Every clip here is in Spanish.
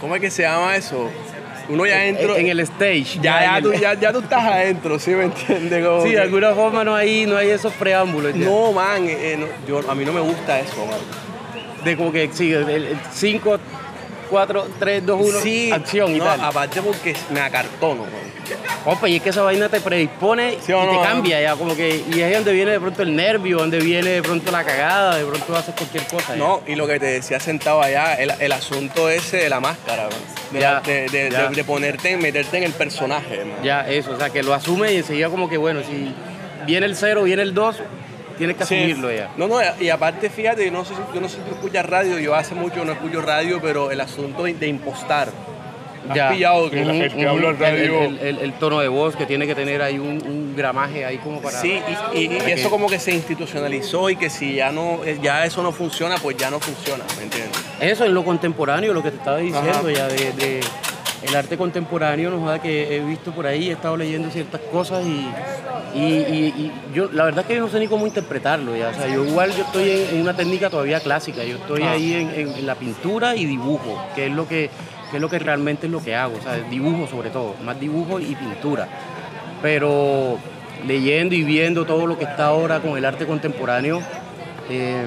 ¿Cómo es que se llama eso? Uno ya adentro. En, el stage. Ya, ya, tú, el- ya, ya tú estás adentro, ¿sí me entiendes? Como Sí, que- de alguna forma no hay, no hay esos preámbulos. No, man, eh, no, yo, a mí no me gusta eso, man. De como que sí, 5, 4, 3, 2, 1, Sí, acción y no, tal. aparte porque me acartono. Opa, y es que esa vaina te predispone Sí y te no, cambia ya, como que, y es donde viene de pronto el nervio, donde viene de pronto la cagada, de pronto haces cualquier cosa. ya. No, y lo que te decía sentado allá, el, el asunto ese de la máscara, man. De, Ya, la- de, de- ya. de- de ponerte, meterte en el personaje, man. Ya, eso, o sea, que lo asume y enseguida como que, bueno, si viene el 0, viene el 2, tienes que Sí. asumirlo ya. No, no, y aparte, fíjate, yo no sé si, yo no sé si tú escuchas radio, yo hace mucho no escucho radio, pero el asunto de, de impostar. ¿Has Ya. pillado que el que ujú, habla en radio... El, el- el tono de voz que tiene que tener ahí un, un gramaje ahí como para... Sí, y, y- y para eso que- como que se institucionalizó y que si ya no ya eso no funciona, pues ya no funciona, ¿me entiendes? Eso en lo contemporáneo, lo que te estaba diciendo Ajá. ya de, de el arte contemporáneo, nos da que he visto por ahí, he estado leyendo ciertas cosas y, y, y- y yo la verdad es que yo no sé ni cómo interpretarlo ya, o sea, yo igual yo estoy en, en una técnica todavía clásica, yo estoy Ah. ahí en, en- en la pintura y dibujo, que es lo que, que es lo que realmente es lo que hago, o sea, dibujo sobre todo, más dibujo y pintura, pero leyendo y viendo todo lo que está ahora con el arte contemporáneo, eh,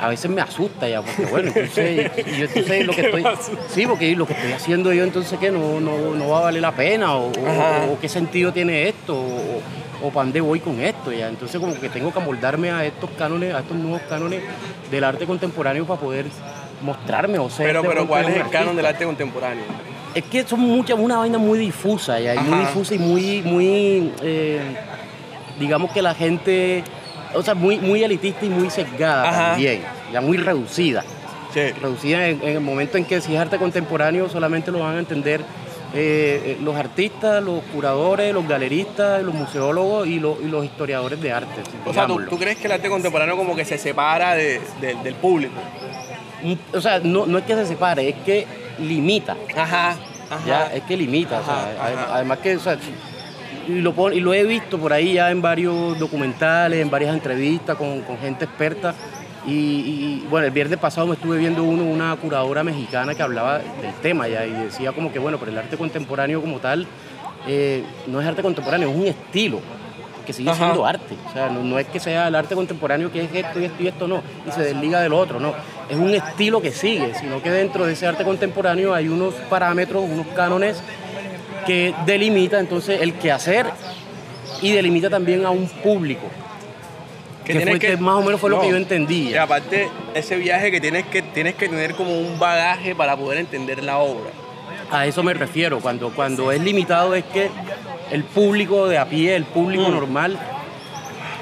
a veces me asusta ya, porque bueno, entonces, yo entonces lo que estoy, sí, porque lo que estoy haciendo yo entonces que no, no, no va a valer la pena, o, o- o qué sentido tiene esto, o, o para dónde voy con esto ya, entonces como que tengo que amoldarme a estos cánones, a estos nuevos cánones del arte contemporáneo para poder mostrarme o ser Pero pero ¿cuál es el canon del artista. arte contemporáneo? Es que son muchas, una vaina muy difusa ya, y muy difusa y muy, muy, eh, digamos que la gente, o sea, muy, muy elitista y muy sesgada Ajá. también, ya muy reducida. Sí. Reducida en, en el momento en que si es arte contemporáneo solamente lo van a entender eh, eh, los artistas, los curadores, los galeristas, los museólogos y, los- y los historiadores de arte. O sea, ¿tú, tú crees que el arte contemporáneo como que se separa de- de- del público? Mm, O sea, no, no es que se separe, es que limita. Ajá. Ajá. ya es que limita, o sea, Ajá, ajá. además que, o sea, y lo, y lo he visto por ahí ya en varios documentales, en varias entrevistas con, con gente experta. Y, y, bueno, el viernes pasado me estuve viendo uno, una curadora mexicana que hablaba del tema ya y decía como que, bueno, pero el arte contemporáneo como tal eh, no es arte contemporáneo, es un estilo que sigue Ajá. siendo arte. O sea, no, no es que sea el arte contemporáneo que es esto y esto y esto, no, y se desliga del otro, no. Es un estilo que sigue, sino que dentro de ese arte contemporáneo hay unos parámetros, unos cánones que delimita entonces el quehacer y delimita también a un público. Que, fue que más o menos fue lo que yo entendí. Y aparte, ese viaje que tienes que tienes que tener como un bagaje para poder entender la obra. A eso me refiero. Cuando, cuando es limitado es que el público de a pie, el público Mm. normal,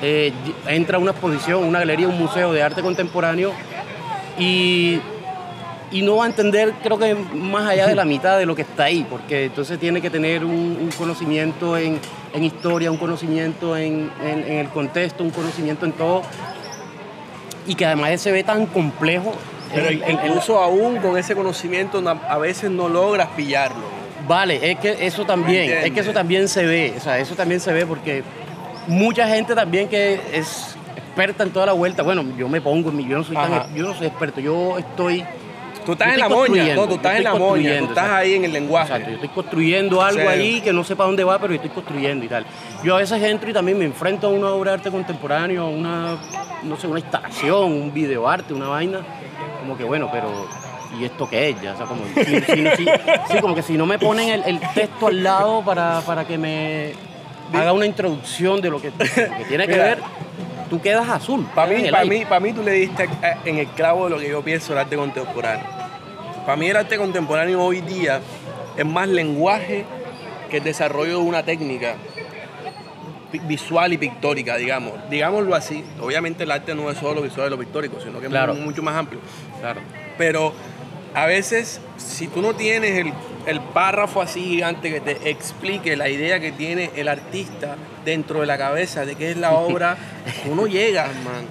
eh, entra a una exposición, una galería, un museo de arte contemporáneo y, y no va a entender, creo que más allá de la mitad de lo que está ahí, porque entonces tiene que tener un, un conocimiento en, en historia, un conocimiento en, en- en el contexto, un conocimiento en todo, y que además se ve tan complejo. Pero en- incluso aún con ese conocimiento no- a veces no logras pillarlo. Vale, es que eso también, ¿Me es que eso también se ve, o sea, eso también se ve porque mucha gente también que es experta en toda la vuelta, bueno, yo me pongo, en mi- yo no soy, tan- yo no soy experto, yo estoy, Tú estás en la moña, no, tú estás en la moña, tú estás ahí en el lenguaje. exacto, yo estoy construyendo algo Sí. ahí que no sé para dónde va, pero yo estoy construyendo y tal. Yo a veces entro y también me enfrento a una obra de arte contemporáneo, a una, no sé, una instalación, un videoarte, una vaina, como que bueno, pero ¿y esto qué es ya? O sea, como, si- si no- si- sí, como que si no me ponen el, el texto al lado para, para que me haga una introducción de lo que, de lo que tiene que Mira. ver, tú quedas azul. Para mí, para mí, para mí tú le diste eh, en el clavo de lo que yo pienso del arte contemporáneo. Para mí el arte contemporáneo hoy día es más lenguaje que el desarrollo de una técnica visual y pictórica, digamos. Digámoslo así. Obviamente el arte no es solo lo visual y lo pictórico, sino que Claro. es mucho más amplio. Claro. Pero a veces, si tú no tienes el, el párrafo así gigante que te explique la idea que tiene el artista dentro de la cabeza de qué es la obra, tú no llegas, man.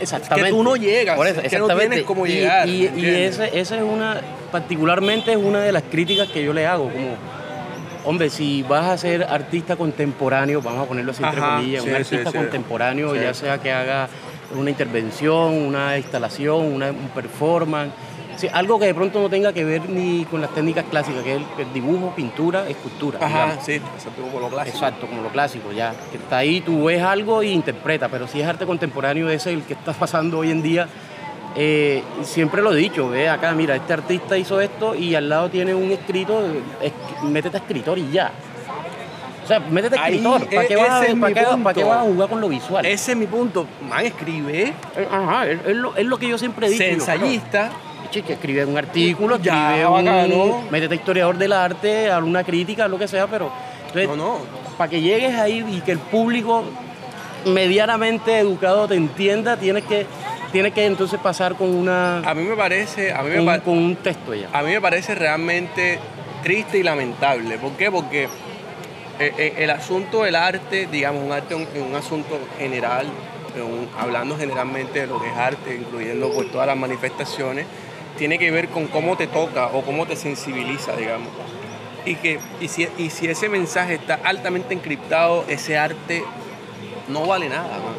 Exactamente. Que tú no llegas, Por eso, que no tienes cómo llegar, Y, ¿me y esa es una, particularmente es una de las críticas que yo le hago, como, hombre, si vas a ser artista contemporáneo, vamos a ponerlo así entre Ajá, comillas, sí, un artista sí. contemporáneo, Sí. ya sea que haga una intervención, una instalación, una, un performance, Sí, algo que de pronto no tenga que ver ni con las técnicas clásicas, que es el, el dibujo, pintura, escultura. Ajá, digamos. sí, exacto, como lo clásico. Exacto, como lo clásico, ya. Que está ahí, tú ves algo y interpreta, pero si es arte contemporáneo, ese el que está pasando hoy en día. eh, siempre lo he dicho, ve acá, mira, este artista hizo esto y al lado tiene un escrito, es- métete a escritor y ya. O sea, métete a escritor. ¿Para e- qué, vas, es para qué- para qué punto. vas a jugar con lo visual? Ese es mi punto. Man, escribe, Eh, Ajá, es, es lo, es lo que yo siempre digo. pero- que escribe un artículo, Ya, escribe un, bacano. métete a historiador del arte, haz una crítica, lo que sea, pero entonces, No, no. para que llegues ahí y que el público medianamente educado te entienda, tienes que, tienes que entonces pasar con una A mí me parece, a mí me, con, con un texto ya. a mí me parece realmente triste y lamentable. ¿Por qué? Porque eh, eh, el asunto del arte, digamos, un arte un, un asunto general, un- hablando generalmente de lo que es arte, incluyendo pues, todas las manifestaciones, tiene que ver con cómo te toca o cómo te sensibiliza, digamos. Y, que, y, si, y si ese mensaje está altamente encriptado, ese arte no vale nada, man.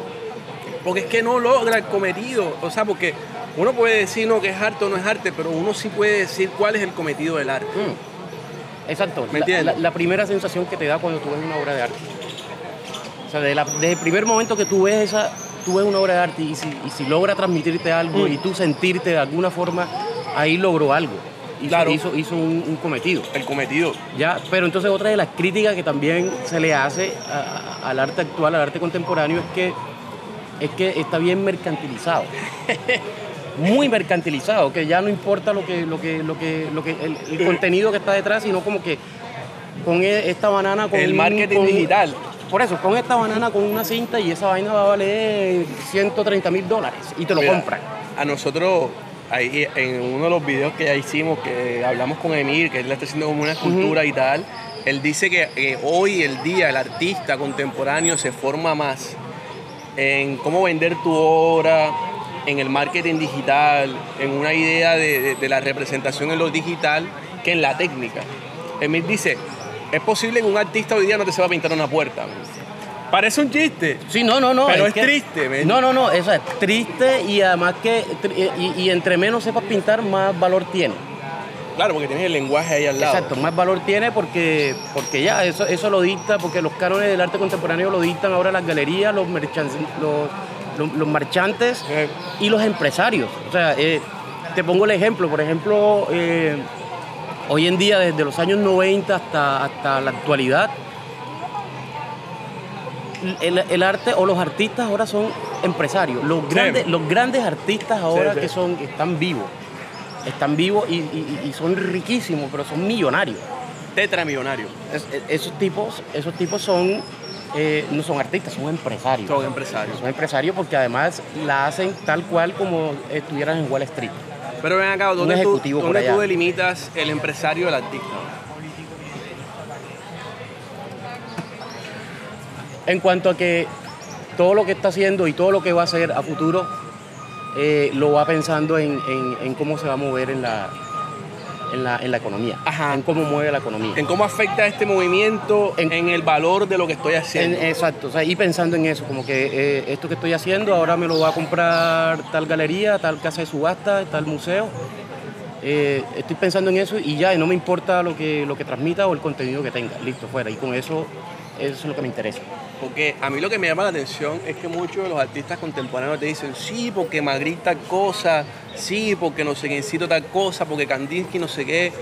Porque es que no logra el cometido. O sea, porque uno puede decir no que es arte o no es arte, pero uno sí puede decir cuál es el cometido del arte. Mm. Exacto, ¿Me la, entiendes? la- la primera sensación que te da cuando tú ves una obra de arte. O sea, de la- desde el primer momento que tú ves esa, tú ves una obra de arte y si, y si logra transmitirte algo Mm. y tú sentirte de alguna forma, ahí logró algo. Hizo, Claro. hizo, hizo un, un cometido. El cometido. Ya, pero entonces otra de las críticas que también se le hace a- a- al arte actual, al arte contemporáneo, es que, es que está bien mercantilizado. Muy mercantilizado, que ya no importa lo que, lo que, lo que, lo que el, el contenido que está detrás, sino como que con e- esta banana con El marketing con- digital. Por eso, con esta banana con una cinta y esa vaina va a valer 130 mil dólares y te lo Mira, compran. A nosotros, en uno de los videos que ya hicimos, que hablamos con Emir, que él está haciendo como una escultura y tal, él dice que hoy el día el artista contemporáneo se forma más en cómo vender tu obra, en el marketing digital, en una idea de, de- la representación en lo digital, que en la técnica. Emir dice, es posible que un artista hoy día no te se va a pintar una puerta. Parece un chiste. Sí, no, no, no. Pero es que- triste, ¿ves? No, no, no, eso es triste y además que, y, y entre menos sepas pintar, más valor tiene. Claro, porque tienes el lenguaje ahí al lado. Exacto, más valor tiene porque, porque ya, eso, eso lo dicta, porque los cánones del arte contemporáneo lo dictan ahora las galerías, los, los, los- los marchantes y los empresarios. O sea, eh, te pongo el ejemplo, por ejemplo, eh, hoy en día, desde los años 90 hasta, hasta la actualidad, el, el arte o los artistas ahora son empresarios. Los Sí. grandes, los grandes artistas ahora sí. que son, están vivos, están vivos y, y- y son riquísimos, pero son millonarios. tetramillonario. Es- es- esos tipos, esos tipos son, eh, no son artistas, son empresarios. Son empresarios. Son empresarios porque además la hacen tal cual como estuvieran en Wall Street. Pero ven acá, ¿dónde, tú, dónde tú delimitas el empresario del artista? En cuanto a que todo lo que está haciendo y todo lo que va a hacer a futuro eh, lo va pensando en, en- en cómo se va a mover en la, en la, en la economía, Ajá. en cómo mueve la economía. ¿En cómo afecta este movimiento en, En- el valor de lo que estoy En- haciendo? exacto, o sea, y pensando en eso, como que eh, esto que estoy haciendo ahora me lo va a comprar tal galería, tal casa de subasta, tal museo. Eh, estoy pensando en eso y ya, y no me importa lo que, lo que transmita o el contenido que tenga. Listo, fuera. Y con eso, eso es lo que me interesa. Porque a mí lo que me llama la atención es que muchos de los artistas contemporáneos te dicen, sí, porque Magritte tal cosa, sí, porque no sé quiéncito tal cosa, porque Kandinsky no sé qué.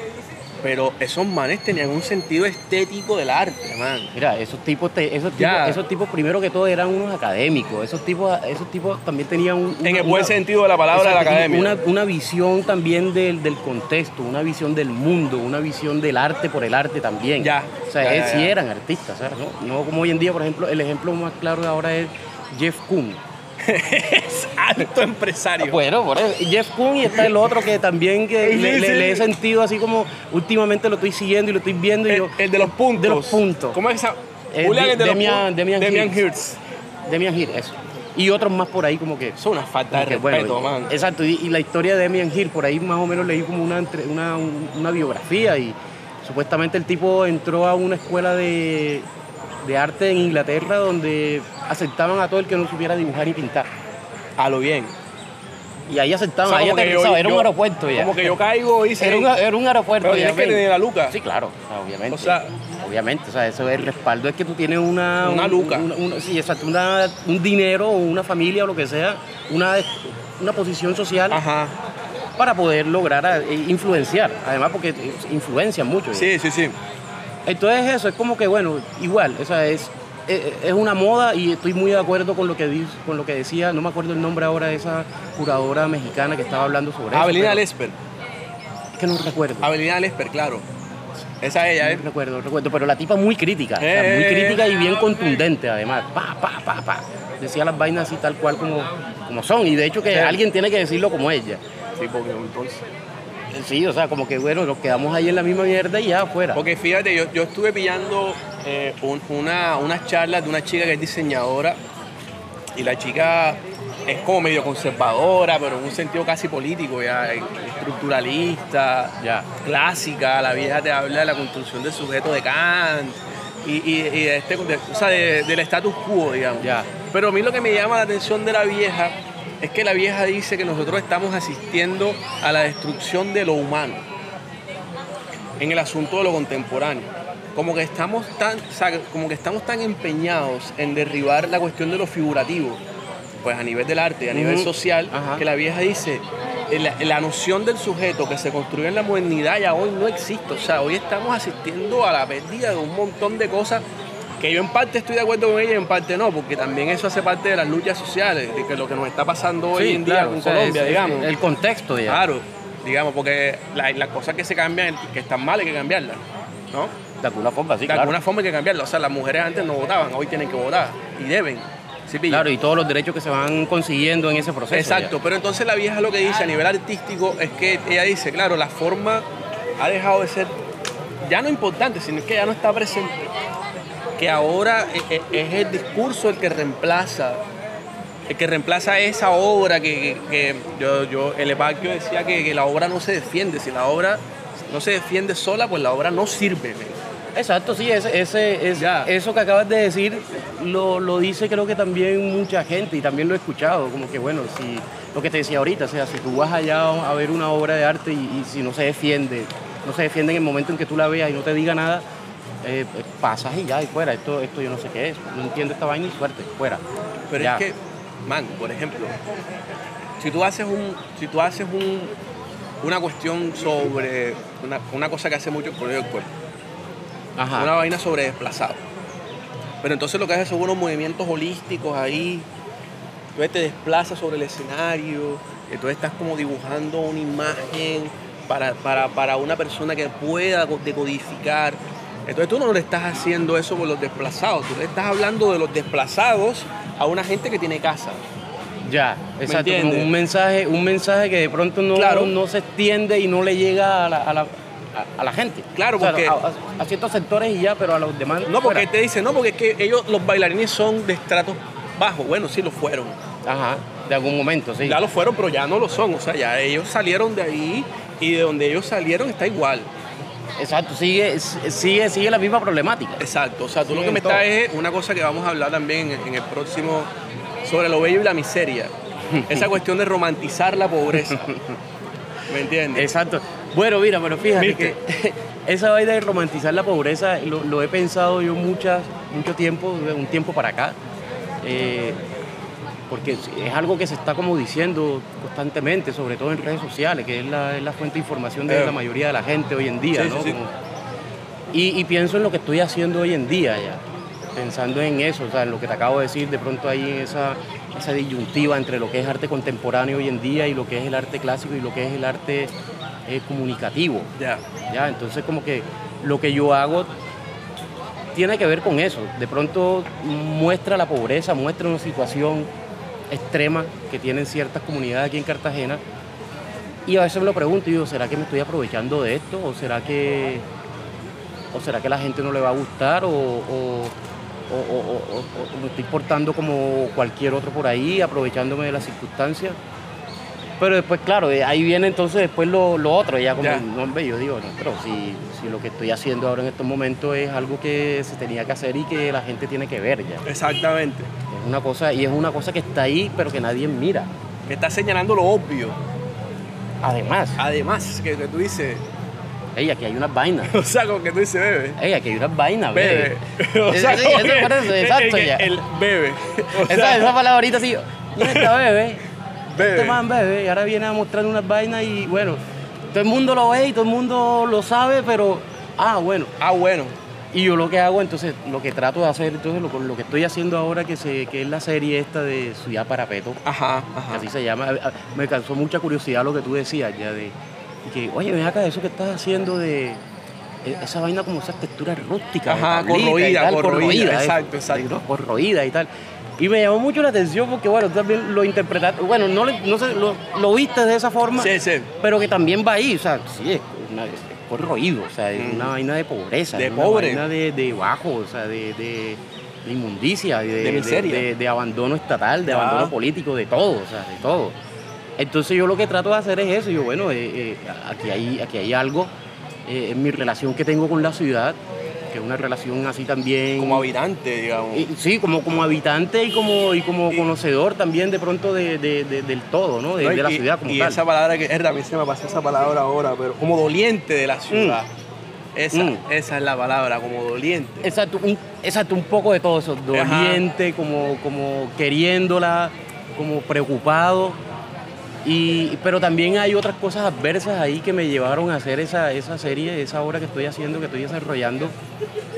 Pero esos manes tenían un sentido estético del arte, man. Mira, esos tipos, te- esos, tipos esos tipos primero que todo eran unos académicos. Esos tipos, esos tipos también tenían un, En el buen una- sentido de la palabra de la academia. Una, una visión también del, del contexto, una visión del mundo, una visión del arte por el arte también. Ya, O sea, ya, sí eran artistas, ¿sabes? No, no como hoy en día, por ejemplo, el ejemplo más claro de ahora es Jeff Koons. Es alto empresario. Bueno, por eso. Jeff Koons y está el otro que también que Sí, le, le- sí. le he sentido así como últimamente lo estoy siguiendo y lo estoy viendo y el, yo, el de los puntos. de los puntos. ¿Cómo es esa? Eh, Julián, De- el de Demian-. Demian Demian. Hirst. Demian Hill, eso. Y otros más por ahí como que... Es una falta de que, respeto, bueno, man. Exacto, y, y la historia de Demian Hill, por ahí más o menos leí como una, una, un- una biografía y supuestamente el tipo entró a una escuela de, de arte en Inglaterra donde aceptaban a todo el que no supiera dibujar y pintar. A lo bien. Y ahí aceptaban, O sea, ahí aterrizaba, yo- era un aeropuerto ya. Como que yo caigo y Era un, era un aeropuerto. Pero ya, que tener la luca. Sí, claro, o sea, obviamente. O sea- obviamente, o sea, eso es el respaldo es que tú tienes una... Una un- luca. una- una- sí, exacto, una, un dinero o una familia o lo que sea, una, una posición social Ajá. para poder lograr eh, influenciar. Además, porque eh, influencian mucho. ya. Sí, sí, sí. Entonces eso es como que, bueno, igual, o sea, es, es, una moda y estoy muy de acuerdo con lo que di- con lo que decía, no me acuerdo el nombre ahora de esa curadora mexicana que estaba hablando sobre Avelina eso. Lesper. Es que no recuerdo. Avelina Lesper, claro. Esa es ella, ¿eh? No recuerdo, recuerdo, pero la tipa muy crítica, o sea, muy Eh. crítica y bien contundente además. Pa, pa, pa, pa. Decía las vainas así tal cual como, como son y de hecho que Sí. alguien tiene que decirlo como ella. Sí, porque entonces. Sí, o sea, como que bueno, nos quedamos ahí en la misma mierda y ya afuera. Porque fíjate, yo, yo estuve pillando eh, un- una, unas charlas de una chica que es diseñadora y la chica es como medio conservadora, pero en un sentido casi político, ya, estructuralista, Ya. clásica. La vieja te habla de la construcción del sujeto de Kant y, y- y de este, de- o sea, de- del status quo, digamos. Ya. Pero a mí lo que me llama la atención de la vieja es que la vieja dice que nosotros estamos asistiendo a la destrucción de lo humano en el asunto de lo contemporáneo. Como que estamos tan, o sea, como que estamos tan empeñados en derribar la cuestión de lo figurativo, pues a nivel del arte y a nivel social, Ajá. que la vieja dice, eh, la, la noción del sujeto que se construyó en la modernidad ya hoy no existe. O sea, hoy estamos asistiendo a la pérdida de un montón de cosas que yo en parte estoy de acuerdo con ella y en parte no, porque también eso hace parte de las luchas sociales, de que lo que nos está pasando hoy en día con o sea, Colombia, es- digamos. El contexto, ya. Claro, digamos, porque la- las cosas que se cambian, que están mal, hay que cambiarlas, ¿no? De alguna forma, sí, de claro. alguna forma hay que cambiarlas. O sea, las mujeres antes no votaban, hoy tienen que votar y deben. ¿Sí? Claro, y todos los derechos que se van consiguiendo en ese proceso. Exacto, ya. pero entonces la vieja lo que dice a nivel artístico es que ella dice, claro, la forma ha dejado de ser ya no importante, sino que ya no está presente. Que ahora e- e- es el discurso el que reemplaza, el que reemplaza esa obra que, que- que yo, yo, el Evaquio decía que, que la obra no se defiende, si la obra no se defiende sola, pues la obra no sirve. Exacto, sí, ese, ese, es- eso que acabas de decir lo, lo dice creo que también mucha gente y también lo he escuchado, como que bueno, si lo que te decía ahorita, o sea, si tú vas allá a ver una obra de arte y, y si no se defiende, no se defiende en el momento en que tú la veas y no te diga nada, eh, pasas y ya, y fuera, esto, esto yo no sé qué es, no entiendo esta vaina y suerte, fuera. Pero Ya. es que, man, por ejemplo, si tú haces un, si tú haces un, una cuestión sobre una, una cosa que hace mucho el Colegio del Cuerpo, Ajá. una vaina sobre desplazados. Pero entonces lo que haces son unos movimientos holísticos ahí, entonces te desplazas sobre el escenario, entonces estás como dibujando una imagen para, para, para una persona que pueda co- decodificar. Entonces tú no le estás haciendo eso por los desplazados, tú le estás hablando de los desplazados a una gente que tiene casa. Ya, exacto, como un mensaje, un mensaje que de pronto no, Claro. no se extiende y no le llega a la, a la, a- a la gente. Claro, O sea, porque- a, ciertos sectores y ya, pero a los demás. No, porque fuera. te dice, no, porque es que ellos, los bailarines son de estratos bajos. Bueno, sí lo fueron. Ajá, de algún momento, sí. Ya lo fueron, pero ya no lo son. O sea, ya ellos salieron de ahí y de donde ellos salieron está igual. Exacto, sigue, sigue, sigue la misma problemática. Exacto. O sea, tú lo que me todo. estás es una cosa que vamos a hablar también en, en el próximo sobre lo bello y la miseria. Esa cuestión de romantizar la pobreza. ¿Me entiendes? Exacto. Bueno, mira, pero fíjate ¿Viste? que esa vaina de romantizar la pobreza lo, lo he pensado yo muchas, mucho tiempo, un tiempo para acá. Eh, porque es algo que se está como diciendo constantemente, sobre todo en redes sociales, que es la, es la fuente de información de Eh. la mayoría de la gente hoy en día, Sí, ¿no? sí, sí. Como- y, y pienso en lo que estoy haciendo hoy en día ya, pensando en eso, o sea, en lo que te acabo de decir, de pronto ahí en esa, esa disyuntiva entre lo que es arte contemporáneo hoy en día y lo que es el arte clásico y lo que es el arte eh, comunicativo. Ya. ¿ya? Entonces como que lo que yo hago tiene que ver con eso. De pronto muestra la pobreza, muestra una situación extrema que tienen ciertas comunidades aquí en Cartagena. Y a veces me lo pregunto y digo, ¿será que me estoy aprovechando de esto? ¿O será que, o será que la gente no le va a gustar? ¿O, o- me estoy portando como cualquier otro por ahí, aprovechándome de las circunstancias? Pero después, claro, eh, ahí viene entonces después lo, lo otro, ya como, Ya. no, hombre, yo digo, no, pero si, si lo que estoy haciendo ahora en estos momentos es algo que se tenía que hacer y que la gente tiene que ver ya. Exactamente. Es una cosa, y es una cosa que está ahí, pero que nadie mira. que está señalando lo obvio. Además, Además, que, que tú dices, ey, aquí hay unas vainas. o sea, como que tú dices, bebe. Ey, aquí hay unas vainas, Bebe. bebé. O sea, Sí, eso parece, exacto, ya. El bebe. O Esa, sea, esa palabrita así, mira esta bebé. Bebe. Este man bebe y ahora viene a mostrar unas vainas y bueno, todo el mundo lo ve y todo el mundo lo sabe, pero, ah, bueno. Ah, bueno. Y yo lo que hago, entonces, lo que trato de hacer, entonces, lo, lo que estoy haciendo ahora, que, se, que es la serie esta de Ciudad Parapeto, Ajá, que así se llama, me causó mucha curiosidad lo que tú decías ya de que, oye, ven acá, eso que estás haciendo de e- esa vaina como esas texturas rústicas, de Ajá, corroída, corroída, eso, exacto, exacto. corroída y tal. Y me llamó mucho la atención porque, bueno, tú también lo interpretaste, bueno, no, le- no sé, lo, lo viste de esa forma, Sí, sí. pero que también va ahí, o sea, sí, es, una- es corroído, o sea, es Mm. una vaina de pobreza, De es una pobre. vaina de, de bajo, o sea, de, de- inmundicia, de, miseria. de- abandono estatal, de abandono político, de todo, o sea, de todo. Entonces yo lo que trato de hacer es eso, yo bueno, eh, eh, aquí, hay, aquí hay algo eh, en mi relación que tengo con la ciudad, que una relación así también... Como habitante, digamos. y- sí, como, como habitante y como, y como Y- conocedor también de pronto de, de- de- del todo, ¿no? De, la ciudad como y tal. esa palabra que es mí se me pasó esa palabra ahora, pero como doliente de la ciudad. Esa, Mm. esa es la palabra, como doliente. Exacto, un, exacto, un poco de todo eso, doliente, como, como queriéndola, como preocupado. Y, pero también hay otras cosas adversas ahí que me llevaron a hacer esa, esa serie, esa obra que estoy haciendo, que estoy desarrollando.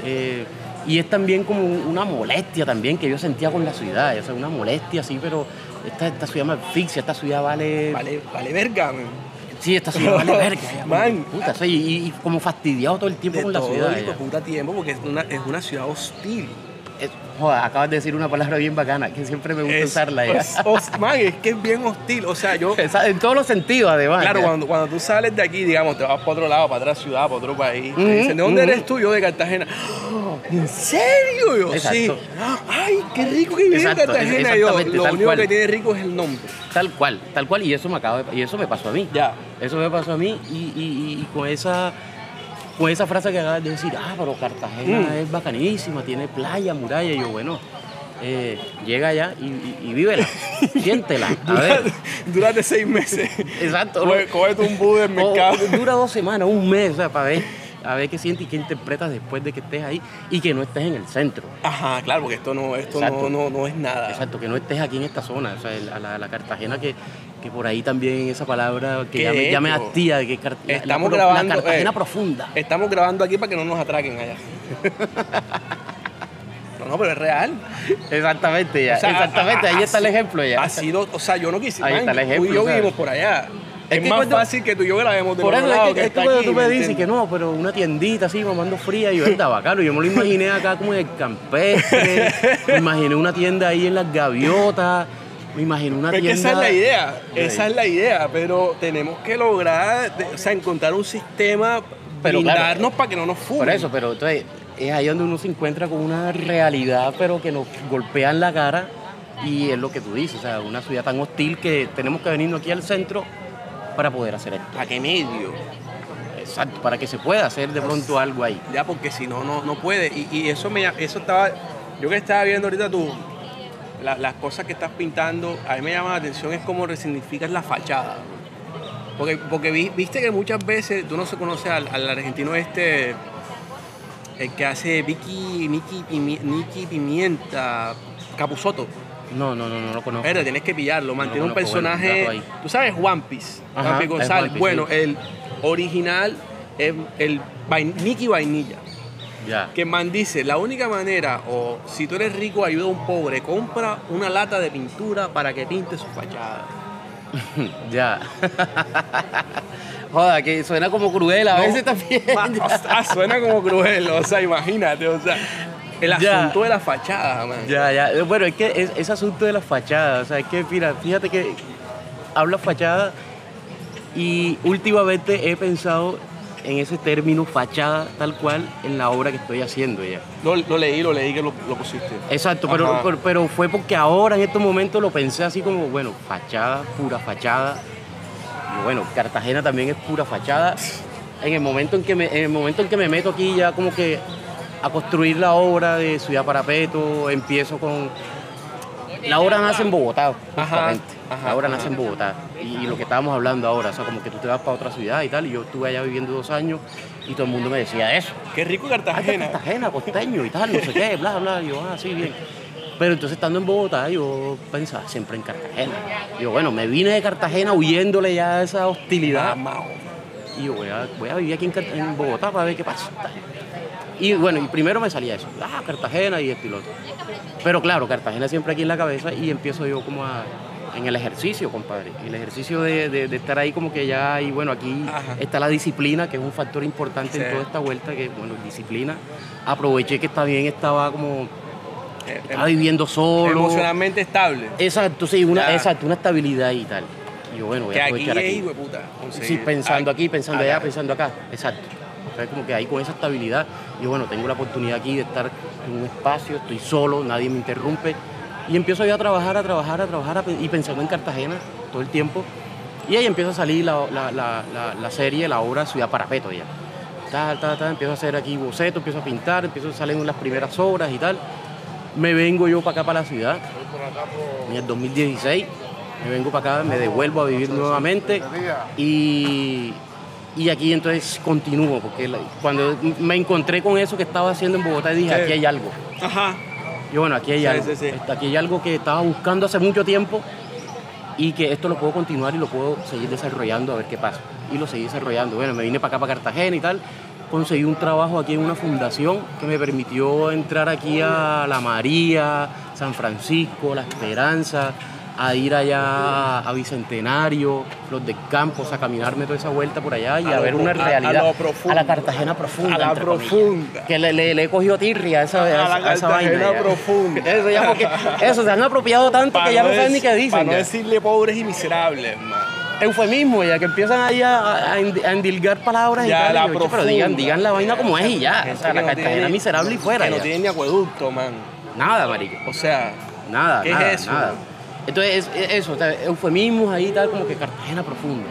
Eh, y es también como un- una molestia también que yo sentía con la ciudad, o sea, una molestia así, pero esta, esta ciudad me asfixia, esta ciudad vale... Vale, vale verga, man. Sí, esta ciudad vale verga. Man. puta, sí, y, y como fastidiado todo el tiempo De con la todo ciudad. el ya. puta tiempo porque es una, es una ciudad hostil. Es- joder, acabas de decir una palabra bien bacana, que siempre me gusta Es- usarla. ya. os- man, es que es bien hostil. O sea, yo. En todos los sentidos, además. Claro, cuando, cuando tú sales de aquí, digamos, te vas para otro lado, para otra ciudad, para otro país, te dicen, ¿de dónde eres tú? Yo de Cartagena. ¿En serio? Yo, sí. Exacto. Ay, qué rico que vive en Cartagena. es- Yo, lo único cual. que tiene rico es el nombre. Tal cual, tal cual. Y eso me acaba de- y eso me pasó a mí. Ya. Eso me pasó a mí y, y- y con esa con esa frase que acabas de decir, ah, pero Cartagena Mm. es bacanísima, tiene playa, muralla. Y yo, bueno, eh, llega allá y, y, y vívela, siéntela. A ver, Durante seis meses. exacto. Cógete un bus del mercado. o dura dos semanas, un mes, o sea, para ver, a ver qué sientes y qué interpretas después de que estés ahí y que no estés en el centro. Ajá, claro, porque esto no, esto no, no, no es nada. Exacto, que no estés aquí en esta zona, o sea, la Cartagena que, que por ahí también esa palabra que ya me, ya me hastía, de que car- la- estamos la, grabando, la Cartagena eh, profunda. Estamos grabando aquí para que no nos atraquen allá. no, no, pero es real. Exactamente, ya. O sea, Exactamente, ahí está el ejemplo ya. Ha sido, o sea, yo no quise. Ahí man, está el ejemplo, Tú y yo ¿sabes? vivimos por allá. Es, Es que más cuando- fácil que tú y yo grabemos de Por eso lado es que, es que aquí, tú me ¿me dices que no, pero una tiendita así mamando fría, yo anda bacano. Yo me lo imaginé acá como en el campestre, me imaginé una tienda ahí en las gaviotas, me imaginé una Pero es que tienda. esa es la idea, esa es la idea, pero tenemos que lograr, o sea, encontrar un sistema, Pero claro, brindarnos para que no nos fumen. Por eso, pero entonces es ahí donde uno se encuentra con una realidad, pero que nos golpea en la cara y es lo que tú dices, o sea, una ciudad tan hostil que tenemos que venirnos aquí al centro para poder hacer esto. ¿A qué medio? Exacto, para que se pueda hacer de pronto algo ahí. Ya, porque si no, no, no puede. Y, y eso me eso estaba. Yo que estaba viendo ahorita tú, la- las cosas que estás pintando, a mí me llama la atención es cómo resignificas la fachada. Porque, porque vi- viste que muchas veces tú no se conoce al, al argentino este, el que hace Vicky, Nicky, Nicky Pimienta, Capuzoto. No, no, no, no lo conozco. Pero tienes que pillarlo, mantiene un conozco, bueno, personaje. Tú sabes, One Piece, Ajá, González. One Piece, bueno, sí. el original es el vain- Nicky Vainilla. Que man dice, la única manera, o si tú eres rico, ayuda a un pobre, compra una lata de pintura para que pinte su fachada. Ya. Joda, que suena como cruel a No, veces también. ma- o sea, suena como cruel, o sea, imagínate, o sea, el Ya. asunto de la fachada, man. Ya, ya. Eh, Bueno, es que es, asunto de la fachada, o sea, es que, mira, fíjate que habla fachada y últimamente he pensado en ese término fachada tal cual en la obra que estoy haciendo ya. Lo, lo leí, lo leí que lo, lo pusiste. Exacto, pero, pero fue porque ahora en estos momentos lo pensé así como, bueno, fachada, pura fachada. Y bueno, Cartagena también es pura fachada. En el momento en que me, en el momento en que me meto aquí ya como que a construir la obra de Ciudad Parapeto, empiezo con La obra nace en Bogotá, justamente. ajá, la obra ajá. nace en Bogotá. Y, y lo que estábamos hablando ahora, o sea, como que tú te vas para otra ciudad y tal, y yo estuve allá viviendo dos años y todo el mundo me decía eso. Qué rico Ay, Cartagena. Cartagena, costeño y tal, no sé qué, bla, bla. Y yo, ah, sí, bien. Pero entonces estando en Bogotá, yo pensaba siempre en Cartagena. Y yo, bueno, me vine de Cartagena huyéndole ya a esa hostilidad. Y yo voy a, voy a vivir aquí en Bogotá para ver qué pasa. Y bueno, y primero me salía eso, ah, Cartagena y el piloto. Pero claro, Cartagena siempre aquí en la cabeza y empiezo yo como a, en el ejercicio, compadre. El ejercicio de, de- de estar ahí como que ya, y bueno, aquí Ajá. está la disciplina, que es un factor importante Sí. en toda esta vuelta, que bueno, disciplina. Aproveché que también estaba como, Eh, estaba viviendo solo. Emocionalmente estable. Exacto, sí, una, Ya. exacto, una estabilidad y tal. Y yo, bueno, voy Que a aquí aprovechar es aquí. hijo de puta. Sí, pensando aquí, pensando allá, pensando acá. Exacto. Sea, como que ahí con esa estabilidad, yo bueno, tengo la oportunidad aquí de estar en un espacio, estoy solo, nadie me interrumpe. Y empiezo yo a trabajar, a trabajar, a trabajar, y pensando en Cartagena todo el tiempo. Y ahí empieza a salir la, la- la- la- serie, la obra Ciudad Parapeto ya. Tal, tal, tal, empiezo a hacer aquí bocetos, empiezo a pintar, empiezo a salir las primeras obras y tal. Me vengo yo para acá, para la ciudad, en el 2016. Me vengo para acá, me devuelvo a vivir nuevamente y, y aquí entonces continúo, porque la- cuando me encontré con eso que estaba haciendo en Bogotá, dije, Sí. aquí hay algo. Ajá. Yo, bueno, aquí hay Sí, algo. sí, sí. Aquí hay algo que estaba buscando hace mucho tiempo y que esto lo puedo continuar y lo puedo seguir desarrollando a ver qué pasa. Y lo seguí desarrollando. Bueno, me vine para acá, para Cartagena y tal. Conseguí un trabajo aquí en una fundación que me permitió entrar aquí a La María, San Francisco, La Esperanza, a ir allá a Bicentenario, Los de Campos, a caminarme toda esa vuelta por allá y A a, ver una a- a realidad. lo profundo. a la Cartagena profunda. A la comillas. profunda. Que le, le- le he cogido tirria a esa, A la a vaina Cartagena ya. profunda. Eso ya porque eso se han apropiado tanto que ya no saben ni qué dicen. Para no decirle pobres y miserables, man. Eufemismo ya que empiezan ahí a, a, end- a endilgar palabras Ya, y tal. la yo, "Che, pero digan, profunda". digan la vaina como es y ya. Gente O sea, la no Cartagena tiene- miserable y fuera. Que no ya. tiene ni acueducto, man. Nada, marico. O sea, Nada, ¿Qué es eso? nada. Entonces, es, es eso, eufemismos ahí, tal, como que Cartagena profunda.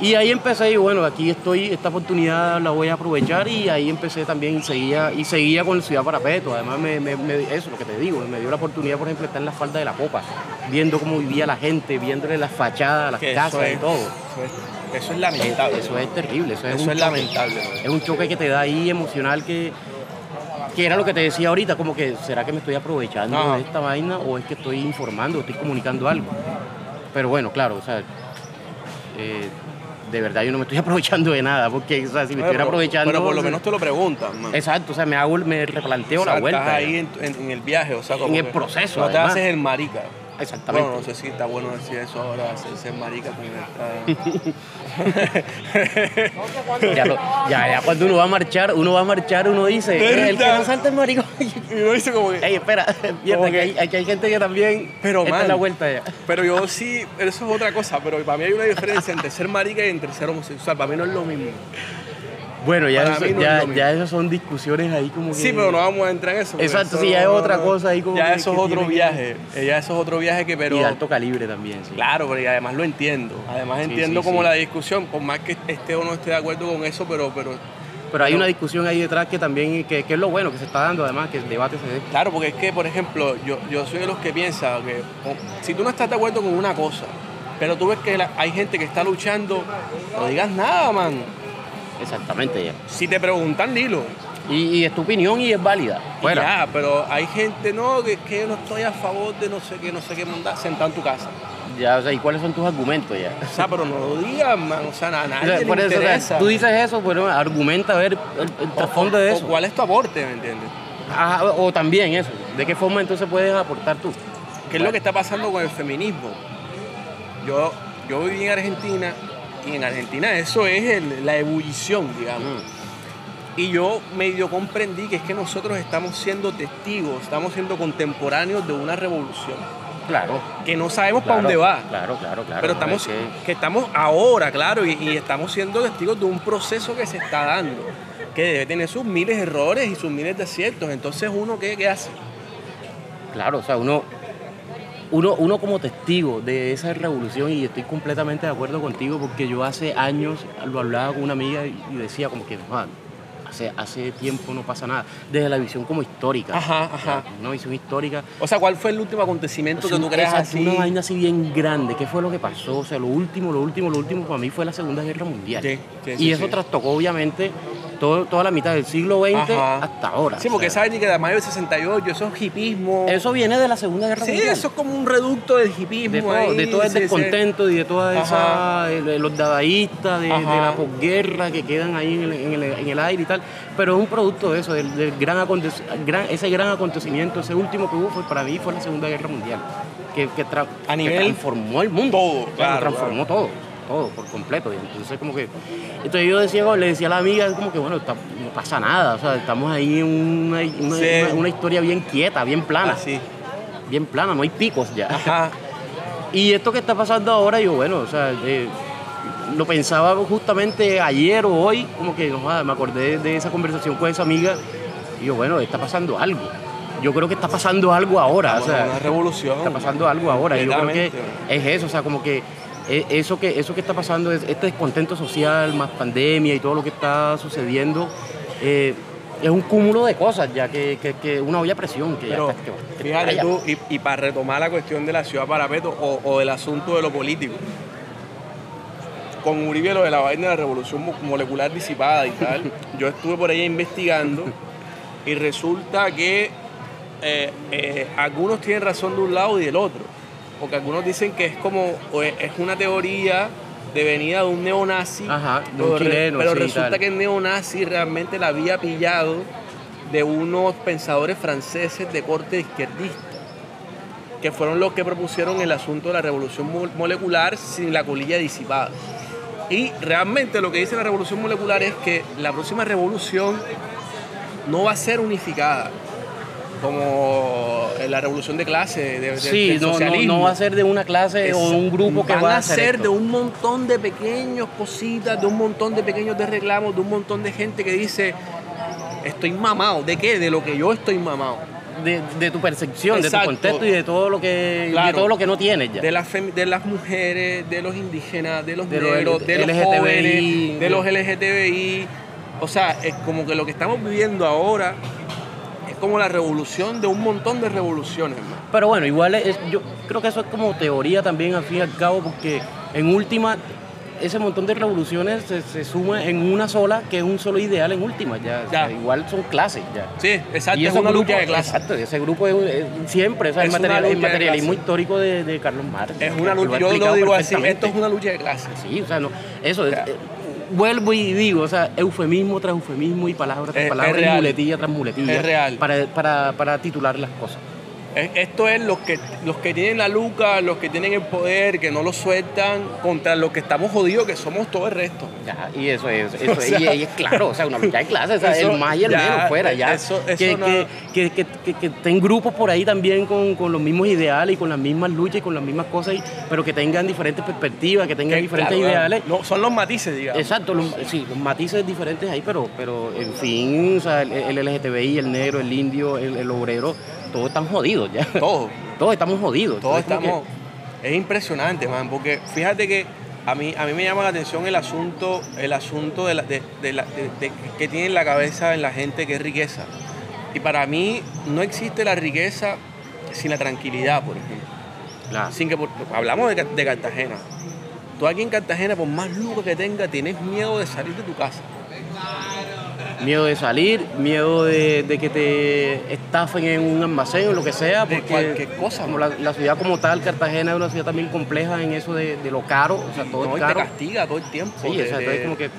Y ahí empecé, y bueno, aquí estoy, esta oportunidad la voy a aprovechar y ahí empecé también y seguía, y seguía con Ciudad Parapeto. Además, me, me- me- eso, lo que te digo, me dio la oportunidad, por ejemplo, estar en la falda de la Popa, viendo cómo vivía la gente, viéndole las fachadas, las que casas es, y todo. Eso es, eso es lamentable. Eso es terrible, eso es, Eso un es choque. lamentable. Es un choque que te da ahí emocional que, que era lo que te decía ahorita, como que ¿será que me estoy aprovechando Ajá. de esta vaina o es que estoy informando, estoy comunicando algo? Pero bueno, claro, o sea, eh, de verdad yo no me estoy aprovechando de nada, porque o sea, si me Bueno, estuviera aprovechando... Pero por lo menos te lo preguntan, man. Exacto, o sea, me hago, me replanteo O sea, la vuelta. Estás ahí en, en- en el viaje, o sea, como En el proceso, No te haces el marica. Exactamente. Bueno, no sé si está bueno decir eso ahora, hacerse marica con. Ya, lo- ya, ya cuando uno va a marchar, uno va a marchar, uno dice, "Eh, el que no salta el maricón. y uno dice como que... Ey, espera, mierda, que hay, aquí hay gente que también Pero, está man, la vuelta ya. Pero yo sí, eso es otra cosa, pero para mí hay una diferencia entre ser marica y entre ser homosexual. Para mí no es lo mismo. Bueno, ya, eso- no ya, ya esas son discusiones ahí como que... Sí, pero no vamos a entrar en eso. Exacto, sí, ya es otra cosa ahí como Ya que- eso es que otro que- viaje. eh, Ya eso es otro viaje que, pero... Y de alto calibre también, sí. Claro, pero y además lo entiendo. Además Sí, entiendo sí, como sí. la discusión, por más que esté o no esté de acuerdo con eso, pero, pero Pero hay Pero- una discusión ahí detrás que también, que, es lo bueno que se está dando además, que el debate se dé. claro, porque es que, por ejemplo, yo, yo soy de los que piensa que si tú no estás de acuerdo con una cosa, pero tú ves que la- hay gente que está luchando, no digas nada, man. Exactamente ya. Si te preguntan, dilo. Y, y es tu opinión y es válida. Fuera. Ya, pero hay gente, no, que, que yo no estoy a favor de no sé qué, no sé qué mandar, sentado en tu casa. Ya, o sea, ¿y cuáles son tus argumentos ya? O sea, pero no lo digas, man. O sea, a O nadie sea, le por eso, o sea, interesa. tú dices eso, bueno, argumenta a ver el, el trasfondo de O eso. ¿Cuál es tu aporte, me entiendes? Ajá, o también eso. ¿De qué forma entonces puedes aportar tú? ¿Qué es lo que está pasando con el feminismo? Yo, yo viví en Argentina y en Argentina eso es el- la ebullición, digamos. Mm. Y yo medio comprendí que es que nosotros estamos siendo testigos, estamos siendo contemporáneos de una revolución, Claro. que no sabemos claro, para dónde va. Claro, claro, claro. Pero estamos, es que- que estamos ahora, claro, y, y estamos siendo testigos de un proceso que se está dando, que debe tener sus miles de errores y sus miles de aciertos. Entonces, ¿uno qué, qué hace? Claro, o sea, uno, uno, uno como testigo de esa revolución, y estoy completamente de acuerdo contigo, porque yo hace años lo hablaba con una amiga y y decía como que, "Man, hace, hace tiempo no pasa nada. Desde la visión como histórica. Ajá, ajá. Una visión histórica. O sea, ¿cuál fue el último acontecimiento que tú creas así? Una vaina así bien grande. ¿Qué fue lo que pasó? O sea, lo último, lo último, lo último para mí fue la Segunda Guerra Mundial. Sí, sí, y sí, eso sí. trastocó obviamente todo, toda la mitad del siglo XX Ajá. hasta ahora. Sí, o porque sea, sabes que de mayo del 68, eso es hipismo. Eso viene de la Segunda Guerra sí, Mundial. eso es como un reducto del hipismo. de todo, ahí, de todo el sí, sí. descontento y de toda esa eh, de los dadaístas de, la posguerra que quedan ahí en el, en el- en el aire y tal pero es un producto de eso del, del gran, gran ese gran acontecimiento ese último que hubo fue para mí fue la segunda guerra mundial que, que tra- A que nivel- transformó el mundo Todo, O claro, transformó todo todo por completo y entonces como que entonces yo decía le decía a la amiga como que bueno está- no pasa nada o sea estamos ahí en una, una, Sí. una- una historia bien quieta bien plana Así. bien plana no hay picos ya Ajá. y esto que está pasando ahora, yo, bueno, o sea, eh, lo pensaba justamente ayer o hoy, como que no, me acordé de esa conversación con esa amiga, y yo, bueno, está pasando algo. Yo creo que está pasando algo ahora, o Estamos en sea, una revolución. está pasando algo ahora. y Yo creo que es eso, o sea, como que eso que, eso que está pasando, es este descontento social, más pandemia y todo lo que está sucediendo, eh, es un cúmulo de cosas ya que, que, que una olla a presión que Pero ya está. que- fíjate tú, y, y para retomar la cuestión de la ciudad parapeto o, o del asunto de lo político, con Uribe lo de la vaina de la revolución mo- molecular disipada y tal, yo estuve por ahí investigando y resulta que eh, eh, algunos tienen razón de un lado y del otro, porque algunos dicen que es como, es una teoría de venida de un neonazi, Ajá, de un pero, chileno, pero sí, resulta tal. que el neonazi realmente la había pillado de unos pensadores franceses de corte izquierdista, que fueron los que propusieron el asunto de la revolución mo- molecular sin la colilla disipada. Y realmente lo que dice la revolución molecular es que la próxima revolución no va a ser unificada, como la revolución de clase, de, de- Sí, del no, no, socialismo. no va a ser de una clase o de un grupo que Van va a a hacer ser esto. de un montón de pequeños cositas, de un montón de pequeños de reclamos, de un montón de gente que dice, estoy mamado. ¿De qué? De lo que yo estoy mamado. de, de tu percepción, de tu contexto y de todo lo que de todo lo que no tienes ya. De las, de las mujeres, de los indígenas, de los De los negros, de los LGTBI, jóvenes, de de- los LGTBI. O sea, es como que lo que estamos viviendo ahora como la revolución de un montón de revoluciones. man. Pero bueno, igual es, yo creo que eso es como teoría también al fin y al cabo, porque en última ese montón de revoluciones se, se suma en una sola, que es un solo ideal en última, ya. O sea, Ya. igual son clases ya. Sí, exacto, Y es una lucha de clases. Exacto, ese grupo es, es siempre, o sea, el, Es una material- el de materialismo histórico de, de Carlos Marx. Es una lucha, yo lo digo así, esto es una lucha de clases. Sí, o sea, no, eso. Ya. eh, vuelvo y digo, o sea, eufemismo tras eufemismo y palabra tras Es- palabra es y muletilla tras muletilla. Es real. Para, para, para titular las cosas. Es- Esto es los que, los que tienen la luca, los que tienen el poder, que no lo sueltan, contra los que estamos jodidos, que somos todo el resto. Ya, y eso es, eso O sea, y, y es claro, o sea, una lucha de clases, o sea, eso, el más y el ya, menos fuera, ya. eso- eso que, no- que, que, que, que- que estén grupos por ahí también con, con los mismos ideales y con las mismas luchas y con las mismas cosas, y- pero que tengan diferentes perspectivas, que tengan Que, diferentes claro, ideales. no, son los matices, digamos. Exacto, los, sí, los matices diferentes ahí, pero, pero en fin, o sea, el, el LGTBI, el negro, el indio, el, el obrero, todos están jodidos ya. Todos. Todos estamos jodidos. Todos estamos. Es impresionante, man, porque fíjate que a mí, a mí me llama la atención el asunto, el asunto de, la- de- de la- de- que tiene en la cabeza en la gente que es riqueza. Y para mí no existe la riqueza sin la tranquilidad, por ejemplo. claro. Sin que por- hablamos de, Ca- de Cartagena. Tú aquí en Cartagena, por más lujo que tengas, tienes miedo de salir de tu casa. Miedo de salir, miedo de, de que te estafen en un almacén o lo que sea, De porque cualquier cosa, como la, la ciudad como tal, Cartagena es una ciudad también compleja en eso de, de lo caro, o sea, todo No, es te castiga todo el tiempo. Sí, o sea, entonces como que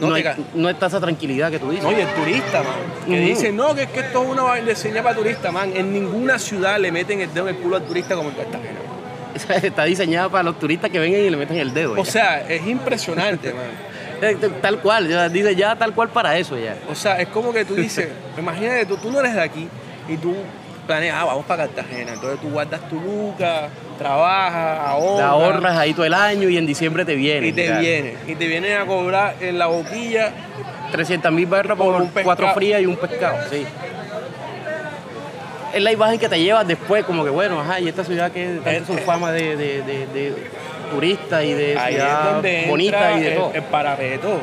no no, hay- no está esa tranquilidad que tú dices. No, y el turista, man. Que Ujú. dicen, no, que es que esto es una de señal para turista, man. En ninguna ciudad le meten el dedo en el culo al turista como en Cartagena. está diseñada para los turistas que vengan y le meten el dedo. O ya. sea, es impresionante, man. Eh, tal cual, ya, dice ya tal cual para eso ya. O sea, es como que tú dices, imagínate, tú, tú no eres de aquí y tú planeas, ah, vamos para Cartagena. Entonces tú guardas tu luca, trabajas, ahorras. Te ahorras ahí todo el año y en diciembre te viene. Y te vienen. Y te vienen a cobrar en la boquilla 300 mil barras Por un cuatro frías y un pescado, sí. Es la imagen que te llevas después, como que bueno, ajá, y esta ciudad que tanto Eh, su eh. fama de, de, de, de turista y de Ahí es ciudad donde bonita y de el, todo. el parapeto.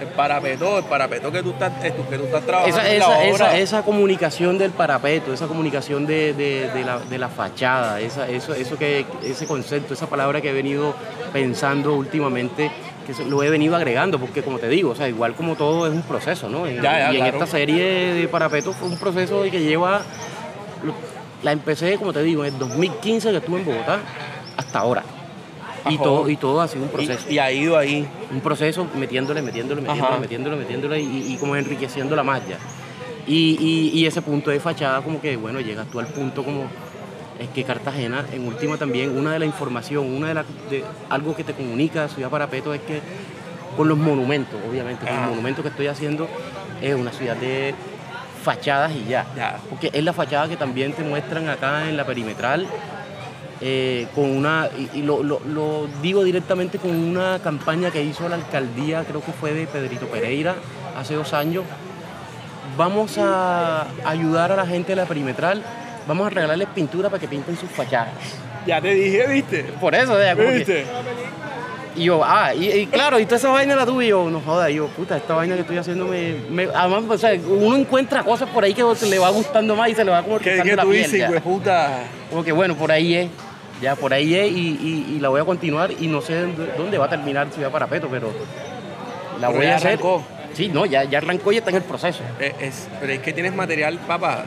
El parapeto, el parapeto que tú estás, eh, que tú estás trabajando. Esa, en la esa, obra. esa, esa comunicación del parapeto, esa comunicación de, de- de la, de la fachada, esa, eso, eso que, ese concepto, esa palabra que he venido pensando últimamente, que lo he venido agregando, porque como te digo, o sea, igual como todo es un proceso, ¿no? En- Ya, ya, y en claro. esta serie de parapeto fue un proceso que lleva, la empecé, como te digo, en el 2015 que estuve en Bogotá, hasta ahora. Y Ajá. todo, y todo ha sido un proceso Y, ha ido ahí. un proceso metiéndole, metiéndole, metiéndole, Ajá. metiéndole, metiéndole y, y como enriqueciendo la malla. Y, y- ese punto de fachada como que, bueno, llegas tú al punto como, es que Cartagena, en última también, una de la información, una de las, de algo que te comunica Ciudad Parapeto es que con los monumentos, obviamente, con los monumentos que estoy haciendo, es una ciudad de fachadas y ya. Ya. Porque es la fachada que también te muestran acá en la perimetral, eh, con una, y, y lo, lo- lo digo directamente con una campaña que hizo la alcaldía, creo que fue de Pedrito Pereira, hace dos años. Vamos a ayudar a la gente de la perimetral, vamos a regalarles pintura para que pinten sus fachadas. Ya te dije, ¿viste? Por eso, sea, como que- ¿Viste? y yo, ah, y, y claro, y toda esa vaina la tuve, y yo, no joda, y yo, puta, esta vaina que estoy haciendo me, me- además, o sea, uno encuentra cosas por ahí que se le va gustando más y se le va como ¿Qué, qué la tú piel, dices, ya. puta? Como que bueno, por ahí es, ya por ahí es y, y- y la voy a continuar y no sé dónde, va a terminar Ciudad Parapeto, pero la Pero voy a hacer. arrancó. Sí, no, ya, ya arrancó y está en el proceso. Es, es- pero es que tienes material, papá.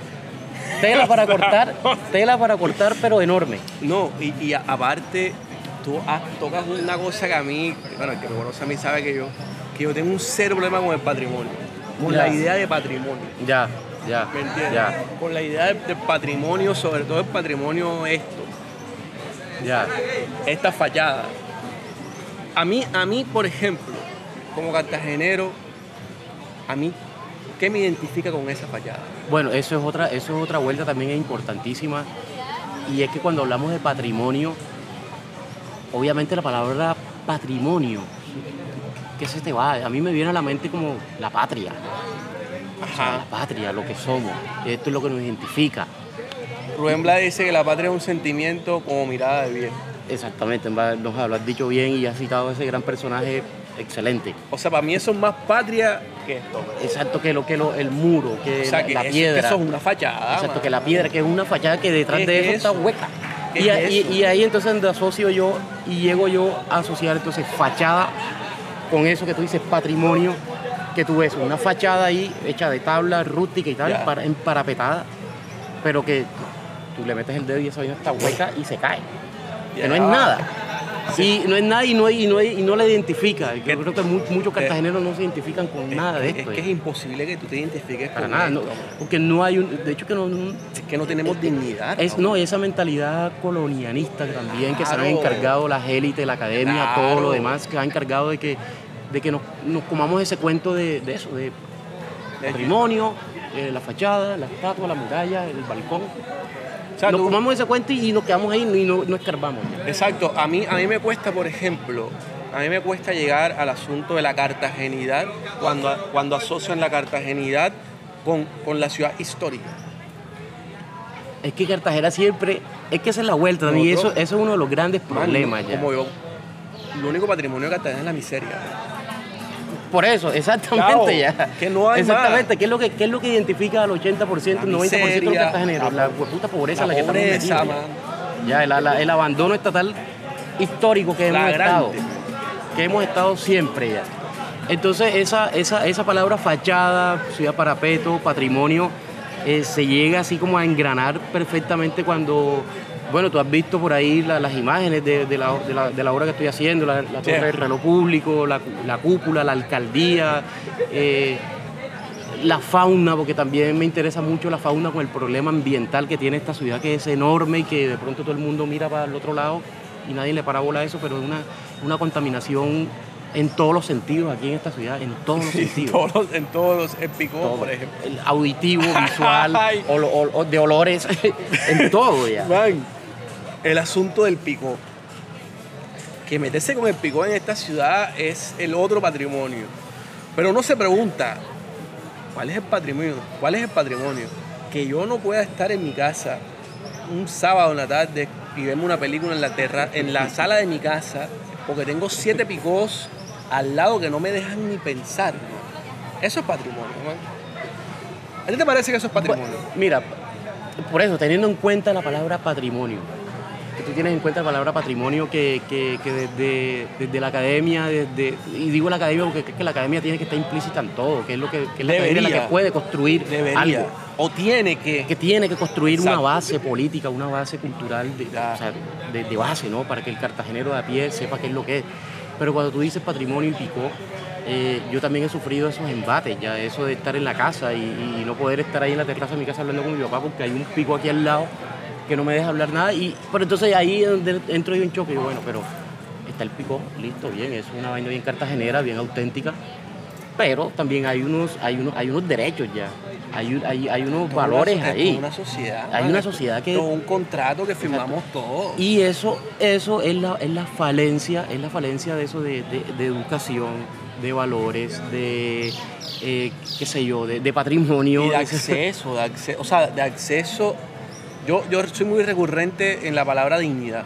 Tela para cortar, tela para cortar, pero enorme. No, y, aparte, tú has- tocas una cosa que a mí, bueno, el que me conoce a mí sabe que yo, que yo tengo un cero problema con el patrimonio. Con Ya. la idea de patrimonio. Ya, ya, ¿Me entiendes? ya, Con la idea del, del patrimonio, sobre todo el patrimonio esto, ya. esta fachada. A mí, a mí, por ejemplo, como cartagenero, a mí, ¿qué me identifica con esa fachada? Bueno, eso es otra, eso es otra vuelta también importantísima. Y es que cuando hablamos de patrimonio, obviamente la palabra patrimonio, ¿qué se te va? A mí me viene a la mente como la patria. O sea, la patria, lo que somos. Esto es lo que nos identifica. Rubén Blades dice que la patria es un sentimiento como mirada de bien. Exactamente, nos lo has dicho bien y has citado a ese gran personaje excelente. O sea, para mí eso es más patria que esto. Exacto, que lo que lo, el muro, que O sea, la, que la eso, piedra. que eso es una fachada. Exacto, que la piedra, que es una fachada que detrás ¿Qué de es eso, está hueca. ¿Qué Y, es y- eso? y ahí entonces asocio yo y llego yo a asociar entonces fachada con eso que tú dices patrimonio, que tú ves una fachada ahí hecha de tabla rústica y tal, Ya. para, emparapetada, pero que tú le metes el dedo y esa vaina está hueca y se cae. Que Ya. no es nada. Y no es nada y no, y no, y no la identifica. Yo Que- creo que mu- muchos cartageneros no se identifican con nada de Es- esto. Es que es imposible que tú te identifiques Para con nada, no, porque no hay un, de hecho que no, Es que no tenemos dignidad. es, no, esa mentalidad colonialista también que se han encargado las élites, la academia, todo lo demás, que han encargado de que, de que nos, nos comamos ese cuento de, de eso, de patrimonio, eh, la fachada, la estatua, la muralla, el balcón. O sea, nos tú- comamos ese cuento y nos quedamos ahí y no, no escarbamos. Exacto, a mí, a mí me cuesta, por ejemplo, a mí me cuesta llegar al asunto de la cartagenidad cuando, cuando asocian la cartagenidad con, con la ciudad histórica. Es que Cartagena siempre, es que esa es la vuelta también, y eso, eso es uno de los grandes problemas ya. Como yo, lo único patrimonio de Cartagena es la miseria. Por eso, exactamente Claro, ya. que no hay Exactamente, más. ¿qué es lo que, qué es lo que identifica al 80%, el La 90% de los miseria, cartageneros? la La puta pobreza la la que estamos pobreza, metidos, ya. Ya, el, el abandono estatal histórico que hemos estado, que hemos estado siempre ya. Entonces esa, esa, esa palabra fachada, ciudad parapeto, patrimonio, eh, se llega así como a engranar perfectamente cuando, bueno, tú has visto por ahí la- las imágenes de, de la, de, la, de la obra que estoy haciendo, la, torre del reloj público, la, la cúpula, la alcaldía, eh, la fauna, porque también me interesa mucho la fauna con el problema ambiental que tiene esta ciudad, que es enorme y que de pronto todo el mundo mira para el otro lado y nadie le para bola a eso, pero es una, una contaminación en todos los sentidos aquí en esta ciudad, en todos los En sentidos. todos los, en todos los Picó, Todo. por ejemplo. El auditivo, visual, olo- de olores, en todo ya. Man, el asunto del picó. Que meterse con el picó en esta ciudad es el otro patrimonio. Pero uno se pregunta, ¿cuál es el patrimonio? ¿Cuál es el patrimonio? Que yo no pueda estar en mi casa un sábado en la tarde y verme una película en la, terra en la sala de mi casa porque tengo siete picós al lado que no me dejan ni pensar. Eso es patrimonio, man. ¿A ti te parece que eso es patrimonio? Mira, por eso, teniendo en cuenta la palabra patrimonio, que tú tienes en cuenta la palabra patrimonio que, que- que desde, desde la academia, desde, y digo la academia porque es que la academia tiene que estar implícita en todo, que es lo que, que es la academia la Debería. que puede construir Debería. algo. O tiene que. que tiene que construir Exacto. una base política, una base cultural de, Ya. o sea, de- de base, ¿no? Para que el cartagenero de a pie sepa qué es lo que es. Pero cuando tú dices patrimonio y picó, eh, yo también he sufrido esos embates, ya eso de estar en la casa y, no poder estar ahí en la terraza de mi casa hablando con mi papá porque hay un pico aquí al lado que no me deja hablar nada. Y, pero entonces ahí es donde entro yo en choque y digo, bueno, pero está el pico, listo, bien, es una vaina bien cartagenera, bien auténtica. Pero también hay unos, hay unos, hay unos derechos ya, hay, hay, hay unos valores una- esto ahí. es una sociedad. Hay una sociedad que- es un contrato que firmamos todos. Y eso, eso es, la, es la falencia, es la falencia de eso de, de- de educación, de valores, de eh, qué sé yo, de, de patrimonio. Y de acceso, de acceso, o sea, de acceso. Yo, yo soy muy recurrente en la palabra dignidad.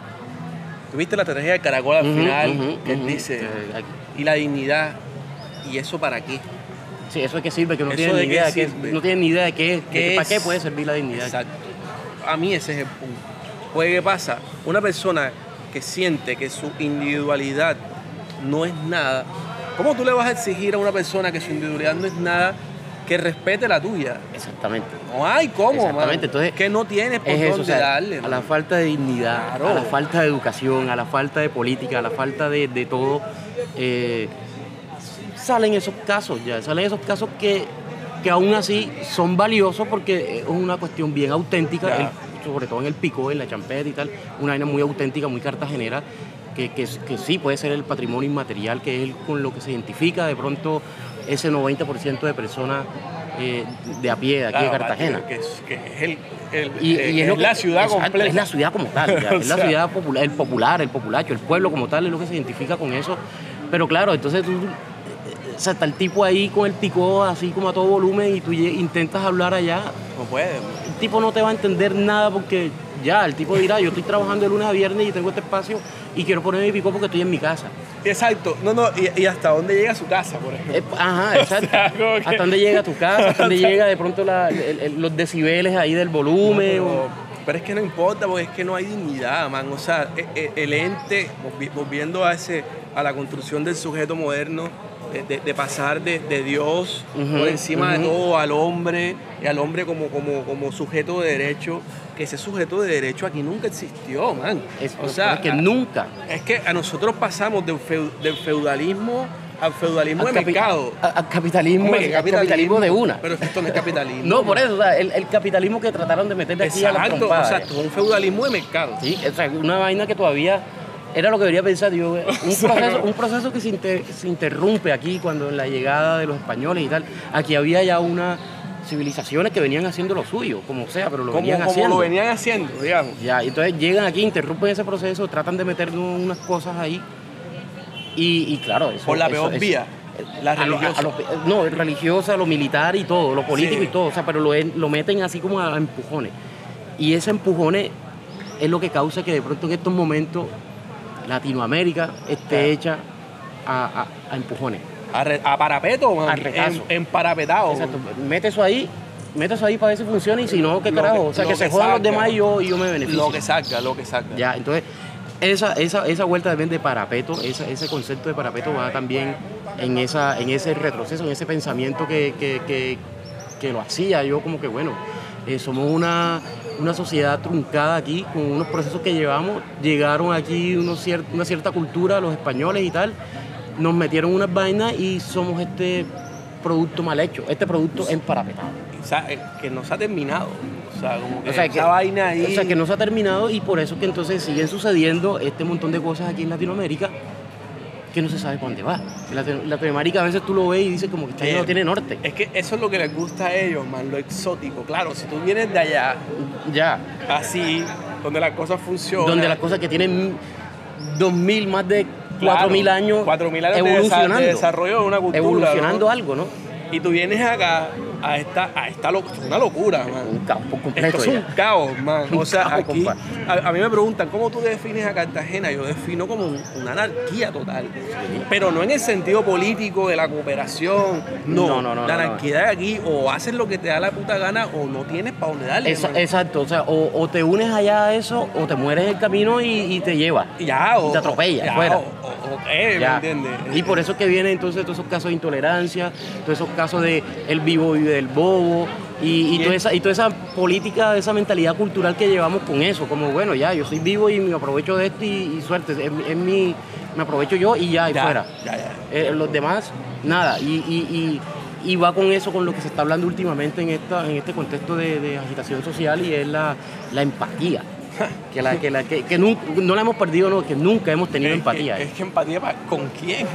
¿Tuviste la estrategia del caracol al final? ujú, que dice, Eh, y la dignidad, ¿y eso para qué? Sí, eso es que sirve, que no ¿Eso tienen ni idea de qué, no tienen ni idea de qué, de ¿Qué para qué es? puede servir la dignidad. Exacto. A mí ese es el punto. Pues, ¿qué pasa? Una persona que siente que su individualidad no es nada, ¿cómo tú le vas a exigir a una persona que su individualidad no es nada que respete la tuya? Exactamente. No hay cómo, Exactamente, entonces, que no tienes por Es eso, dónde o sea, darle. a la falta de dignidad, Claro. a la falta de educación, a la falta de política, a la falta de, de todo, eh, salen esos casos ya, salen esos casos que, que aún así son valiosos porque es una cuestión bien auténtica, el- sobre todo en el pico, en la champeta y tal, una vaina muy auténtica, muy cartagenera, que, que, que sí puede ser el patrimonio inmaterial, que es con lo que se identifica de pronto ese 90% de personas eh, de a pie de aquí de Cartagena. Que es, que es el, el- Y, eh, y es, la ciudad exacto, completa. Es la ciudad como tal, ya, es la ciudad popular, el popular, el populacho, el pueblo como tal es lo que se identifica con eso. Pero claro, entonces tú, o sea, está el tipo ahí con el picó así como a todo volumen y tú intentas hablar allá, No puede. el tipo no te va a entender nada porque ya, el tipo dirá, yo estoy trabajando de lunes a viernes y tengo este espacio y quiero poner mi picó porque estoy en mi casa. Exacto. No, no, y, y hasta dónde llega su casa, por ejemplo. Eh, ajá, exacto. sea, como que- Hasta dónde llega tu casa, hasta dónde llega de pronto la- el- el- los decibeles ahí del volumen. o- Pero, pero es que no importa, porque es que no hay dignidad, man. O sea, e- e- el ente, volvi- volviendo a ese, a la construcción del sujeto moderno, de, de- de pasar de, de Dios Ujú, por encima de ujú. todo al hombre, y al hombre como, como, como sujeto de derecho, que ese sujeto de derecho aquí nunca existió, man. Es, o sea, es que nunca. es que a nosotros pasamos del, del feudalismo al feudalismo al de mercado. Al capitalismo, Hombre, al capitalismo, de una. Pero esto no es capitalismo. No, por eso, o sea, el, el capitalismo que trataron de meter de aquí a la Exacto, trompada. exacto, un feudalismo de mercado. Sí, o sea, una vaina que todavía era lo que debería pensar yo. Un proceso, no. un proceso que se, inter- se interrumpe aquí cuando en la llegada de los españoles y tal. Aquí había ya unas civilizaciones que venían haciendo lo suyo, como sea, pero lo como, venían como haciendo. lo venían haciendo, digamos. Ya, entonces llegan aquí, interrumpen ese proceso, tratan de meter unas cosas ahí. Y, y claro, eso. Por la eso- peor eso- vía, la a lo- a- religiosa. lo- no, religiosa, lo militar y todo, lo político Sí. y todo, o sea, pero lo, lo meten así como a, empujones. Y ese empujones es lo que causa que de pronto en estos momentos Latinoamérica esté hecha a, a- a empujones. A, re- a parapeto, man. En, en parapetado. Exacto, mete eso ahí, mete eso ahí para ver si funciona y si no, ¿qué carajo? que- o sea, que se que jodan los demás y yo, y yo me beneficio. Lo que saca, lo que saca. Ya, entonces, esa, esa, esa vuelta también de parapeto, esa- ese concepto de parapeto va también en, esa, en ese retroceso, en ese pensamiento que, que, que- que lo hacía yo como que, bueno, eh, somos una, una sociedad truncada aquí, con unos procesos que llevamos, llegaron aquí unos cier- una cierta cultura, los españoles y tal, nos metieron unas vainas y somos este producto mal hecho, este producto emparapetado. O sea, eh, que no se ha terminado. O sea, como que O sea, esa que, vaina ahí. o sea, que no se ha terminado y por eso que entonces siguen sucediendo este montón de cosas aquí en Latinoamérica que no se sabe dónde va. Latino- Latinoamérica a veces tú lo ves y dices como que Eh, no tiene norte. Es que eso es lo que les gusta a ellos, man, lo exótico. Claro, si tú vienes de allá, Ya, así, donde las cosas funcionan. donde las cosas que tienen 2000, más de Claro, 4000 años, 4.000 años evolucionando, de desarrollo de una cultura. evolucionando ¿no? algo, ¿no? Y tú vienes acá a esta, a esta lo- una locura, man. Un caos por completo. Esto es un ya. caos, man. O sea, caos, aquí a, a mí me preguntan, ¿cómo tú defines a Cartagena? Yo defino como un- una anarquía total. Pero no en el sentido político de la cooperación. No, No, no, no, la no, no. anarquía de aquí o haces lo que te da la puta gana o no tienes para dónde darle. Esa- exacto, o sea, o, o te unes allá a eso o te mueres en el camino y, y te lleva. Y ya, o, y te atropella, ya, fuera. O, o- o qué, ¿me Ya. entiendes? Y por eso es que vienen entonces todos esos casos de intolerancia, todos esos casos de el vivo vive del bobo y, toda, es- esa, y toda esa política, esa mentalidad cultural que llevamos con eso, como bueno, ya, yo soy vivo y me aprovecho de esto y, y suerte, es, mi- es mi, me aprovecho yo y ya, y Ya, fuera. ya. Eh, los demás, nada. Y, y- y- y va con eso, con lo que se está hablando últimamente en, esta, en este contexto de, de agitación social y es la, la empatía. Que, la, que, la, que, que nun- no la hemos perdido, no, que nunca hemos tenido Es empatía. Que, es que empatía para, con quién.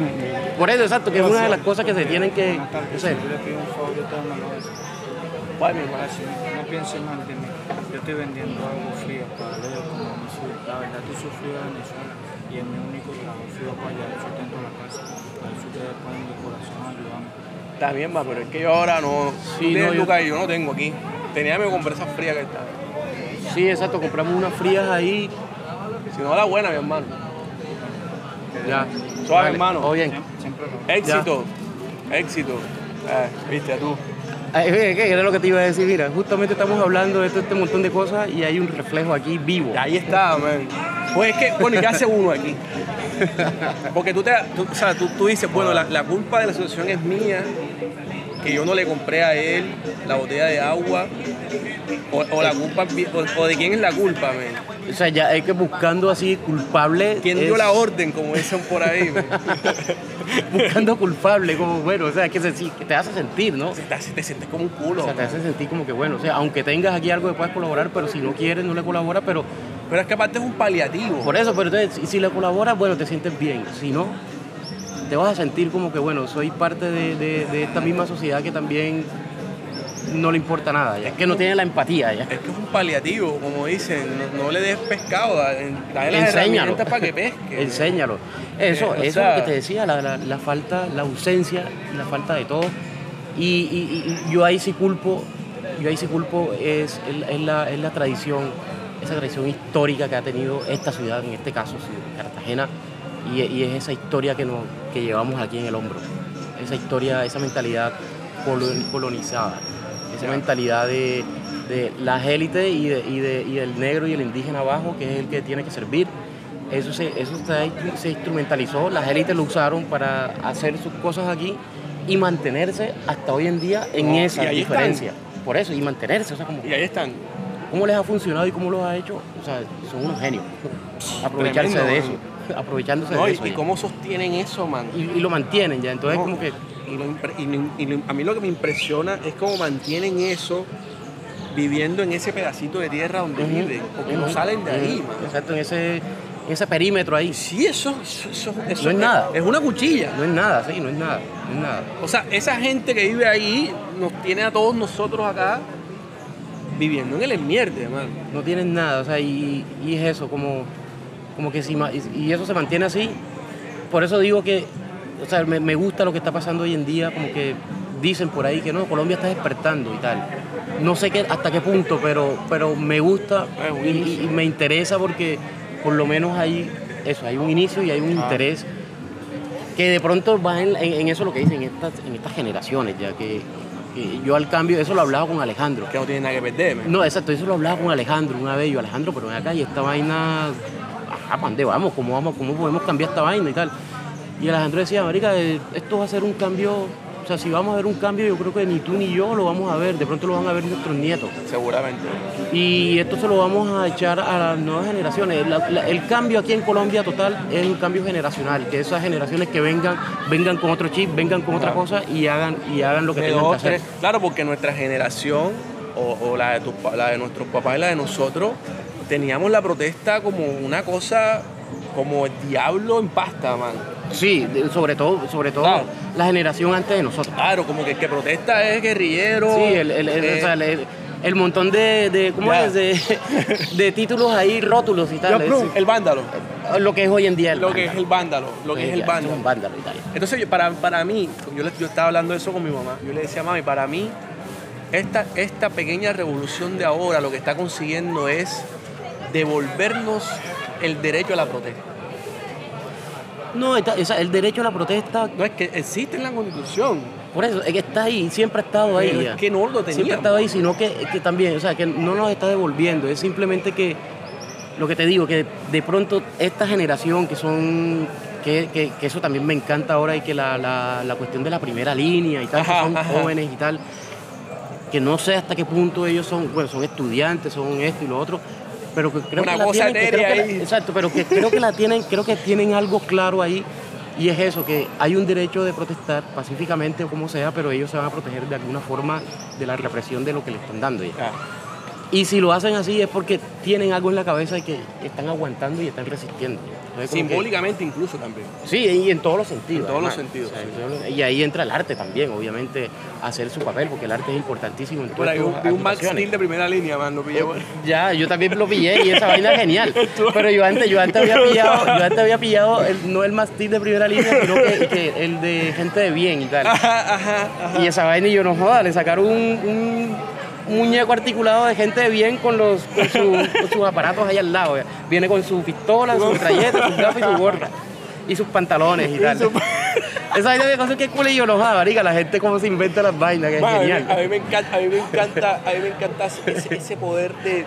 Por eso, exacto, que es una de las cosas que se tienen que tardes, hacer. yo le pido un favor, yo te una mi. Gracias, no pienses mal de mí. Yo estoy vendiendo algo frío para leer como mi ciudad. La verdad, estoy sufrido de Venezuela y es mi único trabajo. Fui para allá, sustento la casa. A ver si ustedes ponen de corazón a ayudarme. Está bien, ma, pero es que yo ahora no. Sí, no, yo- Lucas y yo no tengo aquí. Tenía que comprar esas frías que están. Sí, exacto, compramos unas frías ahí. Si no, la buena, mi hermano. Ya. Suave, hermano. Todo bien. Siempre Éxito. Éxito. Eh, viste, tú. Ay, ¿qué, era lo que te iba a decir? Mira, justamente estamos hablando de todo este montón de cosas y hay un reflejo aquí vivo. Y ahí está, man. Pues es que, bueno, ¿y qué hace uno aquí? Porque tú, te, tú, o sea, tú, tú dices, bueno, la, la culpa de la situación es mía, que yo no le compré a él la botella de agua, o, o la culpa, es o, o de quién es la culpa. O sea, ya hay que buscando así culpable. ¿Quién dio es- la orden, como dicen por ahí? Buscando culpable, como bueno, o sea, que, se, que te hace sentir, ¿no? te, hace- te sientes como un culo. O sea, te hace sentir como que bueno, o sea, aunque tengas aquí algo que puedas colaborar, pero si no quieres, no le colaboras, pero Pero es que aparte es un paliativo. por eso, pero entonces, si le colaboras, bueno, te sientes bien. Si no, te vas a sentir como que bueno, soy parte de, de- de esta misma sociedad que también no le importa nada, ya que no tiene la empatía ya. Es que es un paliativo, como dicen, no, no le des pescado, da- dale las Enséñalo. herramientas para que pesque. Enséñalo. Eso, Eh, o eso sea- es lo que te decía, la, la- la falta, la ausencia la falta de todo. Y, y- y yo ahí sí culpo, yo ahí sí culpo es, es, es la, es la tradición, esa tradición histórica que ha tenido esta ciudad, en este caso Cartagena, y, y es esa historia que, nos, que llevamos aquí en el hombro. Esa historia, esa mentalidad colon- colonizada, esa mentalidad de, de las élites y, de- y, de- y del negro y el indígena abajo, que es el que tiene que servir. Eso, se, eso se, se instrumentalizó, las élites lo usaron para hacer sus cosas aquí y mantenerse hasta hoy en día en No, esa están. diferencia. Por eso, y mantenerse, o sea, como, Y ahí están. ¿cómo les ha funcionado y cómo los ha hecho? O sea, son unos genios. Aprovecharse Tremendo, de man. eso, aprovechándose No, de eso. y ya. cómo sostienen eso, man. Y, y lo mantienen ya, entonces No, como que... y lo impre- y lo- y lo- a mí lo que me impresiona es cómo mantienen eso viviendo en ese pedacito de tierra donde viven, porque no salen de ahí, man. Exacto, en ese, en ese perímetro ahí. Sí, eso, eso, eso- eso No es nada. Es una cuchilla. No es nada, sí, no es nada, no es nada. O sea, esa gente que vive ahí nos tiene a todos nosotros acá viviendo en el enmierde, man. no tienen nada, o sea, y, y es eso, como, como que si, y eso se mantiene así, por eso digo que, o sea, me, me gusta lo que está pasando hoy en día, como que dicen por ahí que no, Colombia está despertando y tal. No sé qué, hasta qué punto, pero, pero me gusta un y, me interesa porque por lo menos hay eso, hay un inicio y hay un Ah. interés que de pronto va en, en- en eso lo que dicen, en estas, en estas generaciones, ya que, que yo al cambio, eso lo hablaba con Alejandro. Que no tiene nada que perder, man. No, exacto, eso lo hablaba con Alejandro una vez. Yo, Alejandro, pero ven acá y esta vaina, ajá, ¿para dónde vamos? ¿Cómo, vamos? ¿Cómo podemos cambiar esta vaina y tal? Y Alejandro decía, Marica, eh, esto va a ser un cambio, o sea, si vamos a ver un cambio, yo creo que ni tú ni yo lo vamos a ver, de pronto lo van a ver nuestros nietos. Seguramente. Y esto se lo vamos a echar a las nuevas generaciones. La- la- el cambio aquí en Colombia total es un cambio generacional, que esas generaciones que vengan, vengan con otro chip, vengan con otra Claro. cosa y hagan, y hagan lo que De tengan que hacer. Claro, porque nuestra generación, o, o la, de pa- la de nuestros papás y la de nosotros, teníamos la protesta como una cosa, como el diablo en pasta, man. Sí, sobre todo, sobre todo la generación antes de nosotros. Claro, como que el que protesta es guerrillero. Sí, el, el- el- eh, o sea, el- el montón de, de- ¿cómo Ya. es? De, de títulos ahí, rótulos y yo tal. es- el vándalo. lo que es hoy en día el Lo que es vándalo. el vándalo. Lo que Sí, es el ya, vándalo. un vándalo y tal. Entonces, yo- para, para mí, yo, le- yo estaba hablando de eso con mi mamá. Yo le decía, mami, para mí, esta, esta pequeña revolución de ahora lo que está consiguiendo es devolvernos el derecho a la protesta. No, está- esa- el derecho a la protesta, No es que existe en la constitución, por eso, es que está ahí, siempre ha estado ahí. es que no lo siempre ha estado ahí, sino que, que también, o sea, que no nos está devolviendo, es simplemente que, lo que te digo, que de pronto esta generación que son, que, que- que eso también me encanta ahora y que la, la- la cuestión de la primera línea y tal, Ajá, que son ajá. jóvenes y tal, que no sé hasta qué punto ellos son, bueno, son estudiantes, son esto y lo otro, pero que creo Una que la cosa tienen, que creo que la- exacto, pero que creo que la tienen, creo que tienen algo claro ahí y es eso, que hay un derecho de protestar pacíficamente o como sea, pero ellos se van a proteger de alguna forma de la represión de lo que le están dando ya. Ah, Y si lo hacen así es porque tienen algo en la cabeza y que están aguantando y están resistiendo. Que- simbólicamente incluso también. Sí, y en todos los sentidos. En todos los sentidos, O sea, sí. en todos los- Y ahí entra el arte también, obviamente, a hacer su papel, porque el arte es importantísimo en todas ahí un, estas vi un Max. Steel de primera línea, man, lo pillé. por- Ya, yo también lo pillé y esa vaina es genial. Pero yo antes, yo antes había pillado, yo antes había pillado el- no el mastil de primera línea, sino que, que el de gente de bien y tal. Ajá, ajá, ajá. Y esa vaina y yo no joda, le sacaron un, un muñeco articulado de gente de bien con los con, su- con sus aparatos ahí al lado. ya. Viene con su pistola, su metralleta, sus gafas y su gorra. Y sus pantalones y tal. Esa vaina me cosa que cool y yo no joda, marica, la gente cómo se inventa las vainas, que es Man, a, mí, genial. a mí me encanta, a mí me encanta, a mí me encanta ese, ese poder de,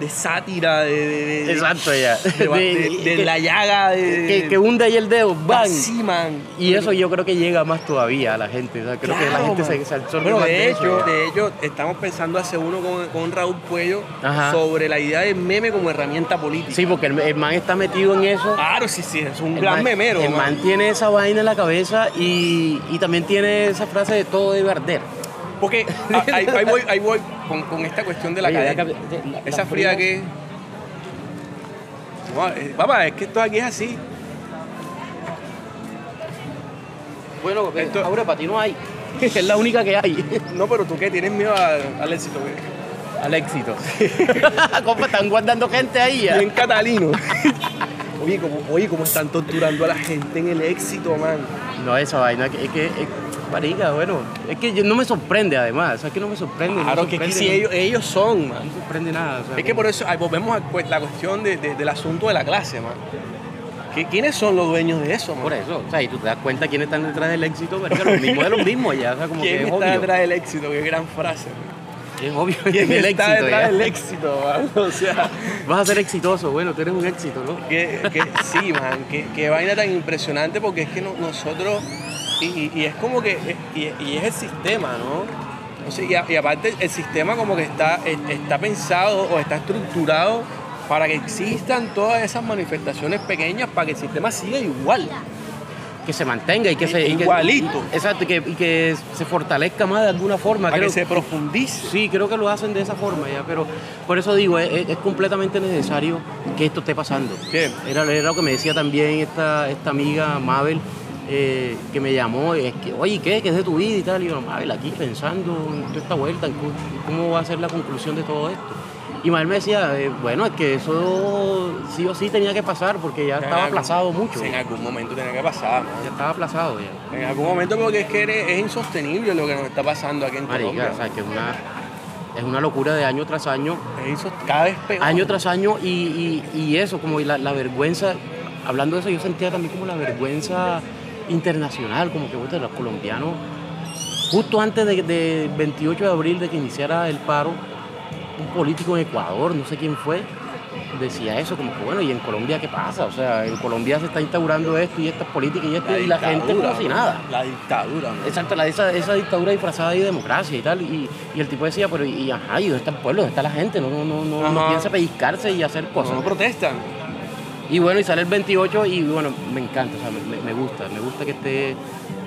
de sátira, de, de, de- Exacto, ya. de, la llaga, de, que, que hunde ahí el dedo, ¡bang! así, man. Y eso yo creo que llega más todavía a la gente. o sea, creo que la gente man. se, se absorbe Bueno, más de eso, hecho, ya. de hecho, estamos pensando hacer uno con, con Raúl Puello Ajá. sobre la idea del meme como herramienta política. Sí, porque el, el man está metido en eso. Claro, sí, sí, es un El gran man- memero. El man. man tiene esa vaina en la cabeza y, y también tiene esa frase de todo debe arder. Porque ahí, ahí voy, ahí voy con, con esta cuestión de la Oye, cadena. la- Esa fría que. No, eh, papá, es que esto aquí es así. Bueno, Esto- esto, ahora para ti no hay. es la única que hay. No, pero tú qué tienes miedo al, al éxito, güey. Al éxito. Compa, están guardando gente ahí ya. Bien catalino. oye, como, oye, como están torturando a la gente en el éxito, man. No, esa vaina que- es que. Marica, bueno, es que yo- no me sorprende además. O sea, es que no me sorprende. no Claro que, que si no- ellos, ellos son, man. No me sorprende nada. o sea, Es que por eso ahí volvemos a cu- la cuestión de- de- del asunto de la clase, man. ¿Qué- ¿Quiénes son los dueños de eso, man? Por eso, o sea, y tú te das cuenta quiénes están detrás del éxito, los mismos de los mismos ya, o sea, como que ¿Quién es está obvio. detrás del éxito? Qué gran frase. man. Es obvio ¿Quién del está éxito detrás del éxito, man? O sea, Vas a ser exitoso, bueno, tú eres un éxito, ¿no? que, que- sí, man, que, que vaina tan impresionante porque es que no- nosotros, y, es como que, y, y es el sistema, ¿no? O sea, y, a- y aparte el sistema como que está, está pensado o está estructurado para que existan todas esas manifestaciones pequeñas para que el sistema siga igual. Que se mantenga y que se... que- Igualito. exacto, y que, y que se fortalezca más de alguna forma. Para que se profundice. Sí, creo que lo hacen de esa forma ya, pero por eso digo, es, es- es completamente necesario que esto esté pasando. ¿Qué? Era, era lo que me decía también esta, esta amiga Mabel, eh, que me llamó, es que, oye, ¿qué? ¿Qué es de tu vida y tal? Y yo, Mabel, aquí pensando en toda esta vuelta, en cu- cómo va a ser la conclusión de todo esto. Y Mabel me decía, eh, bueno, es que eso sí o sí tenía que pasar porque ya estaba aplazado mucho. En algún momento tenía que pasar, man. Ya estaba aplazado ya. En algún momento porque es que eres- es insostenible lo que nos está pasando aquí en Marica, Colombia. o sea, que es una, es una locura de año tras año Es insos- cada vez peor. año tras año y, y- y eso, como la, la vergüenza, hablando de eso, yo sentía también como la vergüenza internacional, como que puta, los colombianos, justo antes del de 28 de abril de que iniciara el paro, un político en Ecuador, no sé quién fue, decía eso, como que bueno, ¿y en Colombia qué pasa? O sea, en Colombia se está instaurando esto y estas políticas y esto, y la gente como si nada. La dictadura. Exacto, la, esa, esa dictadura disfrazada de democracia y tal. Y, y el tipo decía, pero y, ajá, ¿y dónde está el pueblo? ¿Dónde está la gente? No, no, no, no, no piensa pellizcarse y hacer cosas. No protestan. Y bueno, y sale el 28 y bueno, me encanta, o sea, me, me- gusta, me gusta que esté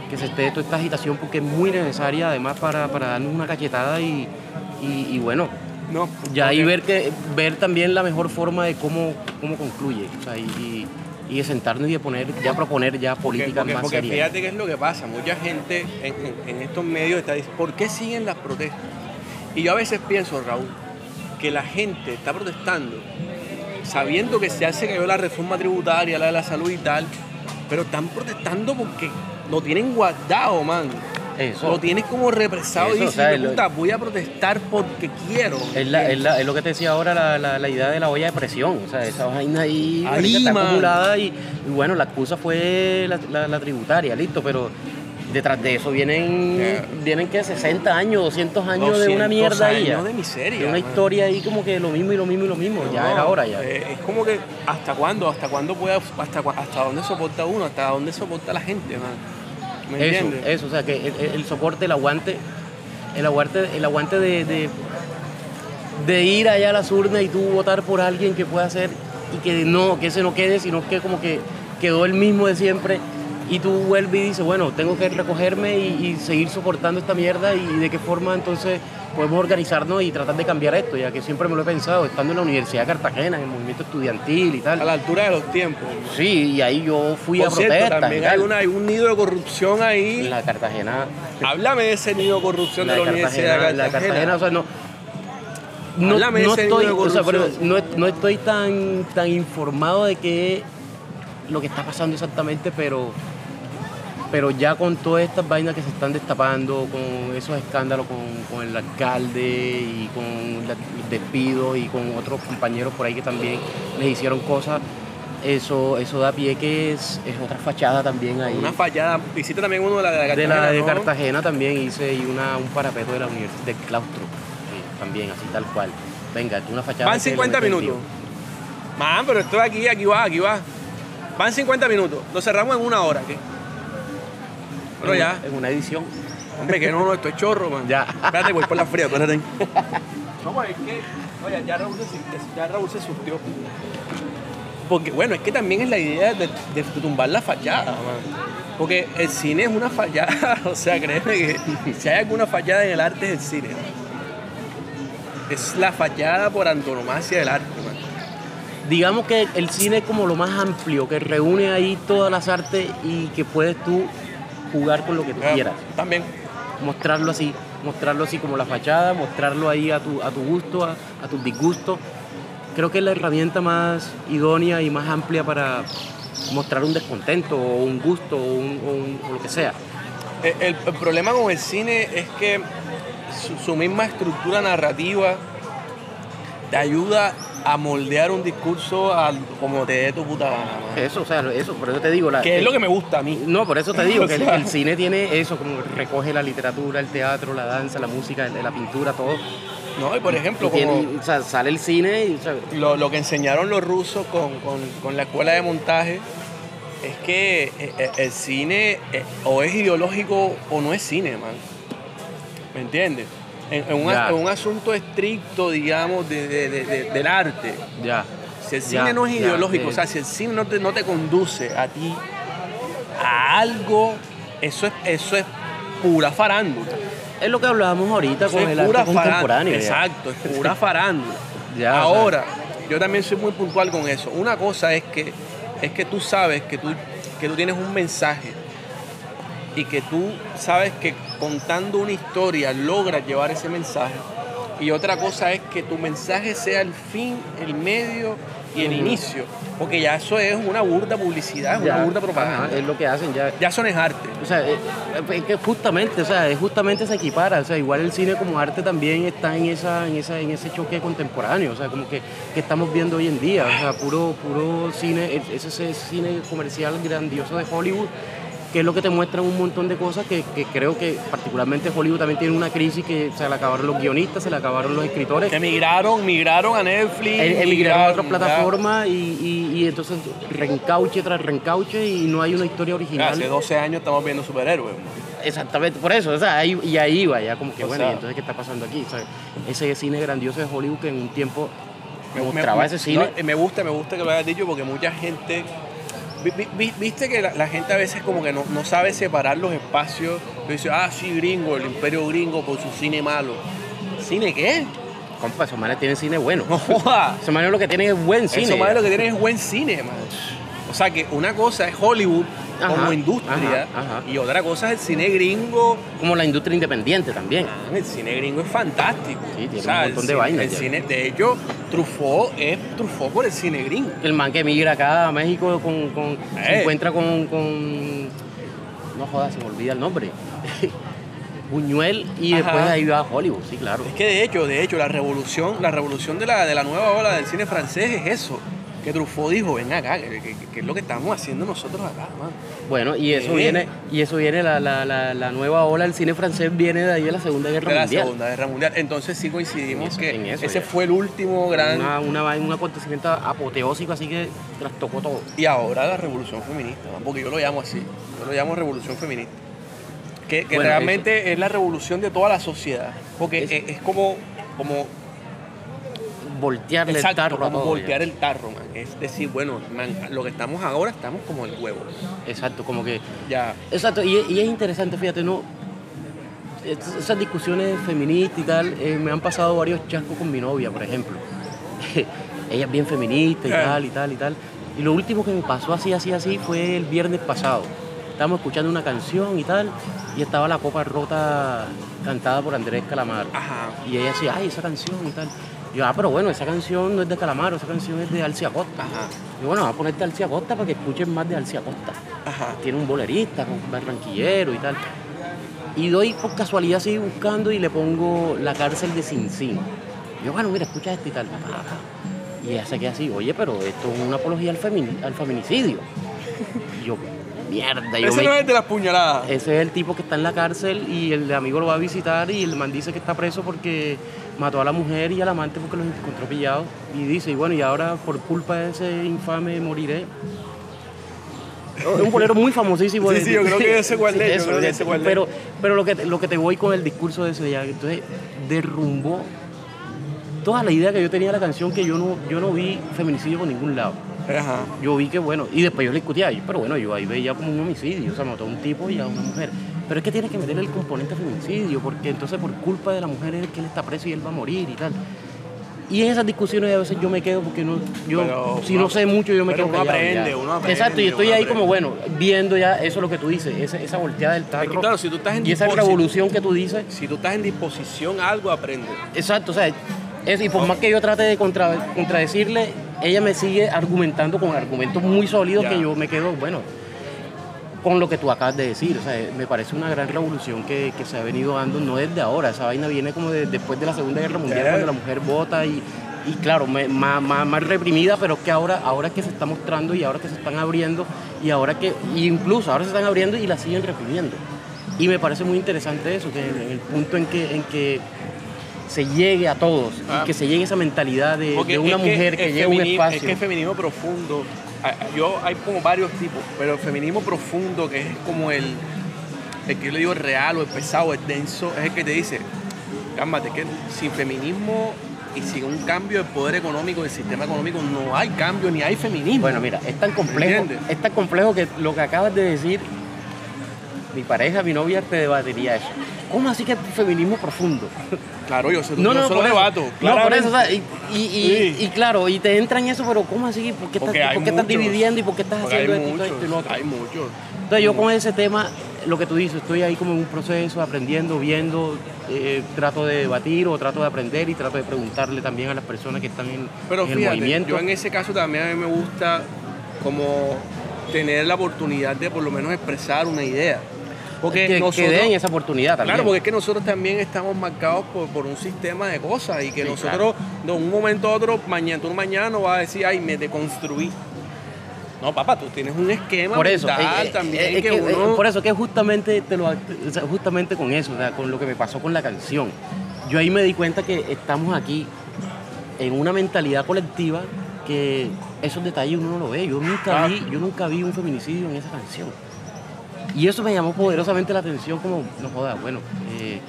que se esté toda esta agitación porque es muy necesaria además para, para darnos una cachetada y, y- y bueno, No. ya ahí porque- ver que ver también la mejor forma de cómo, cómo concluye, o sea, y, y- de sentarnos y de poner, ya proponer ya Porque, políticas porque- más porque serias. fíjate qué es lo que pasa. Mucha gente en, en- en estos medios está diciendo, ¿por qué siguen las protestas? Y yo a veces pienso, Raúl, que la gente está protestando sabiendo que se hace cayó la reforma tributaria, la de la salud y tal, pero están protestando porque lo tienen guardado, man. Eso. Lo tienes como represado Eso, y o dices, sea, "Hijo de lo- puta, voy a protestar porque quiero. Es, la- es la- es lo que te decía ahora, la, la- la idea de la olla de presión. O sea, esa vaina ahí, Ahí, está acumulada y, y bueno, la excusa fue la tributaria, listo, pero detrás de eso vienen, Yeah. vienen que 60 años, 200 años de 200 una mierda ahí. ya. de miseria, De una man. historia ahí como que lo mismo y lo mismo y lo mismo. ya era hora ya. eh, es como que hasta cuándo, hasta cuándo puede, hasta, hasta dónde soporta uno, hasta dónde soporta la gente, man. ¿Me Eso, entiendes? eso, o sea, que el soporte, el aguante, el aguante, el aguante de, de, de ir allá a las urnas y tú votar por alguien que pueda hacer y que no, que ese no quede, sino que como que quedó el mismo de siempre y tú vuelves y dices, bueno, tengo que recogerme y, y seguir soportando esta mierda y de qué forma entonces podemos organizarnos y tratar de cambiar esto, ya que siempre me lo he pensado, estando en la Universidad de Cartagena, en el movimiento estudiantil y A tal. la altura de los tiempos. Sí, y ahí yo fui Por a cierto, protestas. también hay, una, hay un nido de corrupción ahí. La Cartagena Háblame de ese nido de corrupción la de la Universidad Cartagena, de la de Cartagena. Cartagena, o sea, no. No, no estoy, o sea, pero no, no estoy tan, tan informado de qué lo que está pasando exactamente, pero, pero ya con todas estas vainas que se están destapando, con esos escándalos con, con el alcalde y con la- los despidos y con otros compañeros por ahí que también les hicieron cosas, eso, eso da pie que es, es otra fachada también ahí. Una fallada. Visita también uno de la de De Cartagena. la de ¿no? Cartagena también hice y una, un parapeto de la universidad del claustro. sí, también, así tal cual. Venga, una fachada. Van que le 50 meten minutos. Man, pero estoy aquí, aquí va, aquí va. Van 50 minutos. Lo cerramos en una hora, ¿qué? Pero En- ya. En una edición. Hombre, que no, no, esto es chorro, man. Ya. Espérate, voy por la fría, espérate. No, pues es que, oye, ya Raúl se, ya Raúl se surtió. Porque, bueno, es que también es la idea de, de tumbar la fachada, man. Porque el cine es una fallada, o sea, créeme que si hay alguna fallada en el arte es el cine. man. Es la fallada por antonomasia del arte, man. Digamos que el cine es como lo más amplio, que reúne ahí todas las artes y que puedes tú jugar con lo que tú quieras. También. Mostrarlo así, mostrarlo así como la fachada, mostrarlo ahí a tu, a tu gusto, a, a tus disgustos. Creo que es la herramienta más idónea y más amplia para mostrar un descontento o un gusto o, un- o un- o lo que sea. El, el- el problema con el cine es que su, su misma estructura narrativa te ayuda a moldear un discurso al- como te dé tu puta gana. man. Eso, o sea, eso, por eso te digo. La, Que es lo que me gusta a mí. No, por eso te digo que el, cine tiene eso, como recoge la literatura, el teatro, la danza, la música, la pintura, todo. ¿no? Y por ejemplo, Y tiene- como o sea, sale el cine y o sea, lo, lo que enseñaron los rusos con, con- con la escuela de montaje es que eh, eh, el cine eh, o es ideológico o no es cine, man. ¿Me entiendes? En, en un, Ya. en un asunto estricto, digamos, de- de- de- de- del arte. ya. Si el cine no es ideológico, o sea, si el cine no te, no te conduce a ti a algo, eso es, eso es pura farándula. Es lo que hablábamos ahorita Eso con el arte contemporáneo. Exacto, es pura farándula. Ahora, yo también soy muy puntual con eso. Una cosa es que, es que tú sabes que tú, que tú tienes un mensaje y que tú sabes que contando una historia logras llevar ese mensaje. Y otra cosa es que tu mensaje sea el fin, el medio y el inicio. Porque ya eso es una burda publicidad, es Ya, una burda propaganda. ajá, es lo que hacen ya. Ya eso no es arte. O sea, eh, es que justamente, o sea, es justamente se equipara, o sea, igual el cine como arte también está en esa, en esa, en ese choque contemporáneo, o sea, como que, que estamos viendo hoy en día, o sea, puro, puro cine, ese, ese cine comercial grandioso de Hollywood, que es lo que te muestran un montón de cosas que, que creo que particularmente Hollywood también tiene una crisis que se le acabaron los guionistas, se le acabaron los escritores, Que migraron, migraron a Netflix. e- emigraron a otras plataformas y, y- y entonces reencauche tras reencauche y no hay una historia original. Hace 12 años estamos viendo superhéroes. Exactamente, por eso, o sea, ahí, y ahí va, ya como que O bueno, sea- ¿y entonces qué está pasando aquí? O sea, ese cine grandioso de Hollywood que en un tiempo Me- mostraba me- ese cine. no, me gusta, me gusta que lo hayas dicho porque mucha gente. Vi- vi- vi- Viste que la, la gente a veces como que no, no sabe separar los espacios. Dice, ah, sí, gringo, el imperio gringo por su cine malo. ¿Cine qué? Compa, esos manes tienen cine bueno. No joda. Esos manes lo que tienen es buen cine. Eso más de lo que tienen es buen cine, man. O sea que una cosa es Hollywood Ajá, como industria ajá, ajá. y otra cosa es el cine gringo. Como la industria independiente también. Man, el cine gringo es fantástico. Sí, tiene O sea, un montón de vainas El ya. cine, de hecho, Truffaut es Truffaut por el cine gringo. El man que migra acá a México con, con- se Eh. encuentra con, con- No jodas, se me olvida el nombre. Buñuel y Ajá. después ahí va Hollywood, sí, claro. Es que de hecho, de hecho, la revolución, la revolución de la, de la nueva ola del cine francés es eso. Que Truffaut dijo, ven acá, que, que- que es lo que estamos haciendo nosotros acá, man. Bueno, y eso viene, y eso viene, la, la, la, la nueva ola del cine francés viene de ahí de la Segunda Guerra De la Mundial. Segunda Guerra Mundial. Entonces sí coincidimos eso- que ese ya. fue el último gran... Una, una, un acontecimiento apoteósico así que trastocó todo. Y ahora la revolución feminista, man, porque yo lo llamo así. Yo lo llamo revolución feminista. Que, que Bueno, realmente es la revolución de toda la sociedad. Porque Es- es, es como, como Voltearle Exacto, el tarro a como todo. voltear ya. el tarro, man. Es decir, bueno, man, lo que estamos ahora estamos como el huevo. Exacto, como que Ya. Exacto, y, y es interesante, fíjate, ¿no? Es- Esas discusiones feministas y tal, eh, me han pasado varios chascos con mi novia, por ejemplo. Ella es bien feminista y tal, y tal, y tal. Y lo último que me pasó así, así, así fue el viernes pasado. Estábamos escuchando una canción y tal, y estaba La Copa Rota cantada por Andrés Calamaro. Ajá. Y ella decía, ay, esa canción y tal. Yo, ah, pero bueno, esa canción no es de Calamaro, esa canción es de Alcia Costa. Ajá. Y bueno, vamos a ponerte Alcia Costa para que escuchen más de Alcia Costa Ajá. tiene un bolerista, un barranquillero y tal. Y doy por casualidad así buscando y le pongo la cárcel de Sin Sin. Yo, bueno, mira, escucha esto y tal. Y ella se queda así, oye, pero esto es una apología al, femini- al feminicidio. Y yo, mierda, yo Ese me- no es de las puñaladas. ese es el tipo que está en la cárcel y el amigo lo va a visitar y el man dice que está preso porque mató a la mujer y al amante porque los encontró pillados. Y dice, y bueno, y ahora por culpa de ese infame moriré. Es un bolero muy famosísimo. Sí, sí, yo creo que cuál Sí, es, pero, pero lo que, te- lo que te voy con el discurso de ese día, entonces derrumbó toda la idea que yo tenía de la canción que yo no, yo no vi feminicidio por ningún lado. Ajá. Yo vi que, bueno, y después yo le discutía, pero bueno, yo ahí veía como un homicidio, o sea, mató a un tipo y a una mujer. Pero es que tiene que meter el componente feminicidio, porque entonces por culpa de la mujer es que él está preso y él va a morir y tal. Y en esas discusiones a veces yo me quedo porque no, yo, Pero si no sé mucho, yo me pero quedo uno aprende, ya. uno aprende, Exacto, y estoy ahí aprende. como, bueno, viendo ya eso es lo que tú dices, esa, esa volteada del Es tarro. que, claro, si tú estás en y esa revolución que tú dices, Si tú estás en disposición a algo, aprende. Exacto, o sea, es, y por más que yo trate de contra- contradecirle, ella me sigue argumentando con argumentos muy sólidos Ya. que yo me quedo, bueno, con lo que tú acabas de decir. O sea, me parece una gran revolución que, que se ha venido dando, no desde ahora, esa vaina viene como de- después de la Segunda Guerra Mundial, cuando la mujer vota y, y claro, me- más, más, más reprimida, pero que ahora, ahora que se está mostrando y ahora que se están abriendo y ahora que, y incluso ahora se están abriendo y la siguen reprimiendo. Y me parece muy interesante eso, que en el punto en que, en que se llegue a todos Ah. y que se llegue esa mentalidad de, una que mujer que, a un espacio. Es que el feminismo profundo, yo hay como varios tipos, pero el feminismo profundo, que es como el, el que yo le digo real o el pesado, el denso, es el que te dice, cálmate, que sin feminismo y sin un cambio del poder económico, del sistema económico, no hay cambio ni hay feminismo. Bueno, mira, es tan complejo, es tan complejo que lo que acabas de decir, mi pareja, mi novia te debatiría eso. ¿Cómo así que feminismo profundo? Claro, yo, sé, No, yo no, solo debato. No, por eso, o sea, y, y- y- Sí. y claro, y te entra en eso, pero ¿cómo así? ¿Por qué estás, por qué dividiendo y por qué estás Porque haciendo esto, y muchos, esto y lo otro? hay muchos. Entonces yo con ese tema, lo que tú dices, estoy ahí como en un proceso, aprendiendo, viendo, eh, trato de debatir o trato de aprender y trato de preguntarle también a las personas que están en, Pero en el fíjate, movimiento. yo en ese caso también a mí me gusta como tener la oportunidad de por lo menos expresar una idea. Porque que, que nosotros, den esa oportunidad también. Claro, porque es que nosotros también estamos marcados por, por un sistema de cosas y que Sí, nosotros de un momento a otro, mañana, tú mañana no vas a decir, ay, me deconstruí. No, papá, tú tienes un esquema por eso, mental eh, eh, también eh, que, que, eh, uno... por eso que justamente te lo, justamente con eso, o sea, con lo que me pasó con la canción. Yo ahí me di cuenta que estamos aquí en una mentalidad colectiva que esos detalles uno no lo ve. Yo nunca vi, yo nunca vi un feminicidio en esa canción. Y eso me llamó poderosamente la atención como, no jodas, bueno, eh,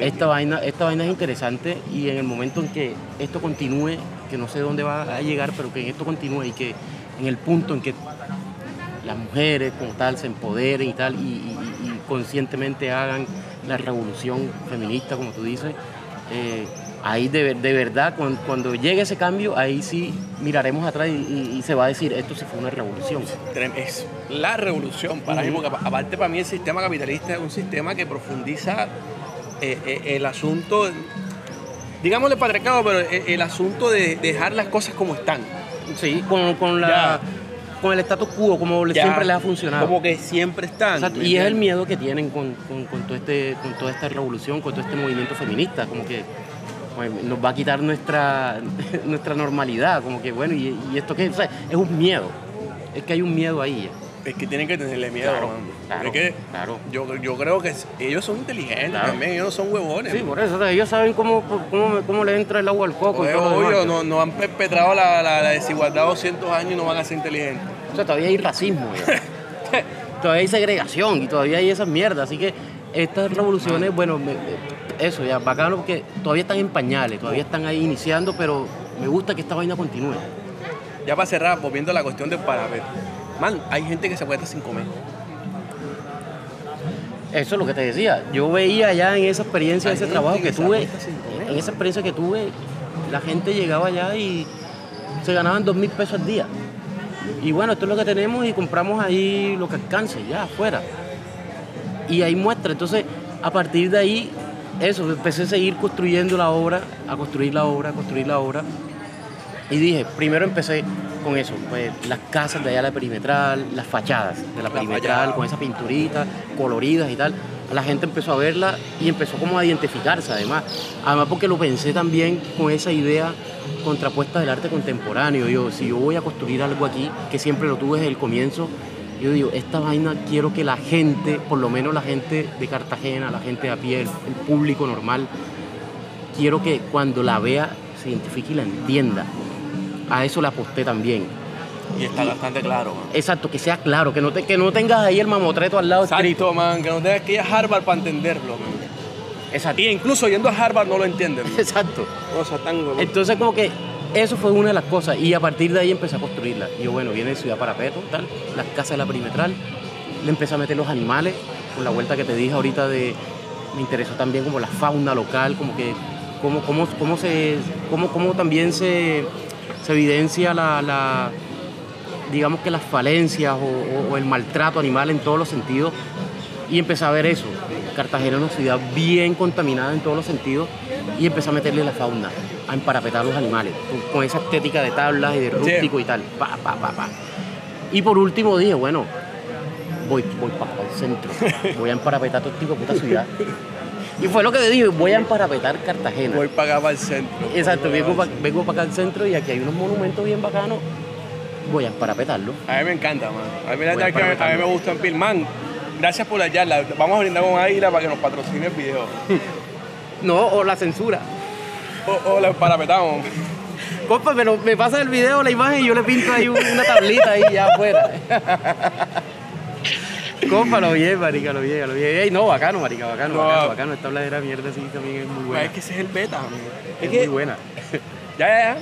esta, vaina, esta vaina es interesante y en el momento en que esto continúe, que no sé dónde va a llegar, pero que esto continúe y que en el punto en que las mujeres como tal se empoderen y tal y, y- y- y conscientemente hagan la revolución feminista, como tú dices, eh, ahí de, de verdad, cuando, cuando llegue ese cambio, ahí sí miraremos atrás y, y- y se va a decir, esto sí fue una revolución. Es la revolución para mí, porque apa- aparte para mí el sistema capitalista es un sistema que profundiza eh, eh, el asunto, digámosle patriarcado, pero el, el asunto de dejar las cosas como están. Sí, con, con la... Ya. con el status quo, como Ya, siempre les ha funcionado. Como que siempre están. Exacto, ¿me Y es el miedo que tienen con, con- con todo este, con toda esta revolución, con todo este movimiento feminista, como que nos va a quitar nuestra, nuestra normalidad, como que bueno, y, y esto que, o sea, es un miedo, es que hay un miedo ahí. Es que tienen que tenerle miedo, Claro, claro, es que claro. yo, yo creo que ellos son inteligentes Claro. también, ellos no son huevones. Sí, por eso, o sea, ellos saben cómo, cómo, cómo le entra el agua al coco. demás. obvio, no, no han perpetrado la, la- la desigualdad 200 años y no van a ser inteligentes. O sea, todavía hay racismo, todavía hay segregación y todavía hay esas mierdas. Así que estas revoluciones, bueno, me- me- eso ya, bacano porque todavía están en pañales, todavía están ahí iniciando, pero me gusta que esta vaina continúe. Ya para cerrar, volviendo a la cuestión del parapeto. Man, hay gente que se acuesta sin comer. Eso es lo que te decía. Yo veía ya en esa experiencia, Hay ese trabajo que tuve, en esa experiencia que tuve, la gente llegaba allá y se ganaban dos mil pesos al día. Y bueno, esto es lo que tenemos y compramos ahí lo que alcance, ya afuera. Y ahí muestra. Entonces, a partir de ahí, eso, empecé a seguir construyendo la obra, a construir la obra, a construir la obra. Y dije, primero empecé con eso, pues las casas de allá de la perimetral, las fachadas de la La perimetral, con esas pinturitas coloridas y tal. La gente empezó a verla y empezó como a identificarse además. Además porque lo pensé también con esa idea contrapuesta del arte contemporáneo. Yo, si yo voy a construir algo aquí, que siempre lo tuve desde el comienzo, yo digo, esta vaina quiero que la gente, por lo menos la gente de Cartagena, la gente de a pie, el, el público normal, quiero que cuando la vea se identifique y la entienda. A eso le aposté también. Y está bastante claro, man. Exacto, que sea claro, que no, te, que no tengas ahí el mamotreto al lado escrito. Exacto, man, que no tengas que ir a Harvard para entenderlo, man. Exacto. Y incluso yendo a Harvard no lo entienden. man. Exacto. O sea, tan. Entonces como que eso fue una de las cosas y a partir de ahí empecé a construirla. Y yo, bueno, viene Ciudad Parapeto, tal, las casas de la perimetral, le empecé a meter los animales, con la vuelta que te dije ahorita de, me interesó también como la fauna local, como que, cómo, cómo, cómo, se, cómo, cómo también se, evidencia la, digamos que las falencias o- o el maltrato animal en todos los sentidos. Y empecé a ver eso. Cartagena es una ciudad bien contaminada en todos los sentidos y empecé a meterle la fauna, a emparapetar los animales, con, esa estética de tablas y de rústico y tal. Pa, pa, pa, pa. Y por último dije, bueno, voy, voy para el centro, voy a emparapetar todo hijo de puta ciudad. Y fue lo que dije, voy a emparapetar Cartagena. Voy para acá, para el centro. Exacto, vengo para para vengo pa acá al centro y aquí hay unos monumentos bien bacanos. Voy a emparapetarlo. A mí me encanta, man. A mí, la que a mí- me gusta en pil. Man, gracias por la charla. Vamos a brindar con Águila para que nos patrocine el video. No, o la censura. O, o la parapetamos. Compa, pero me pasa el video, la imagen y yo le pinto ahí un- una tablita ahí ya afuera. Compa, lo bien, marica, lo bien, lo bien. Ey, no, bacano, marica, bacano, No. bacano, bacano. Esta habladera mierda sí también es muy buena. Es que ese es el beta, amigo. es Es que, muy buena. ya, ya, ya.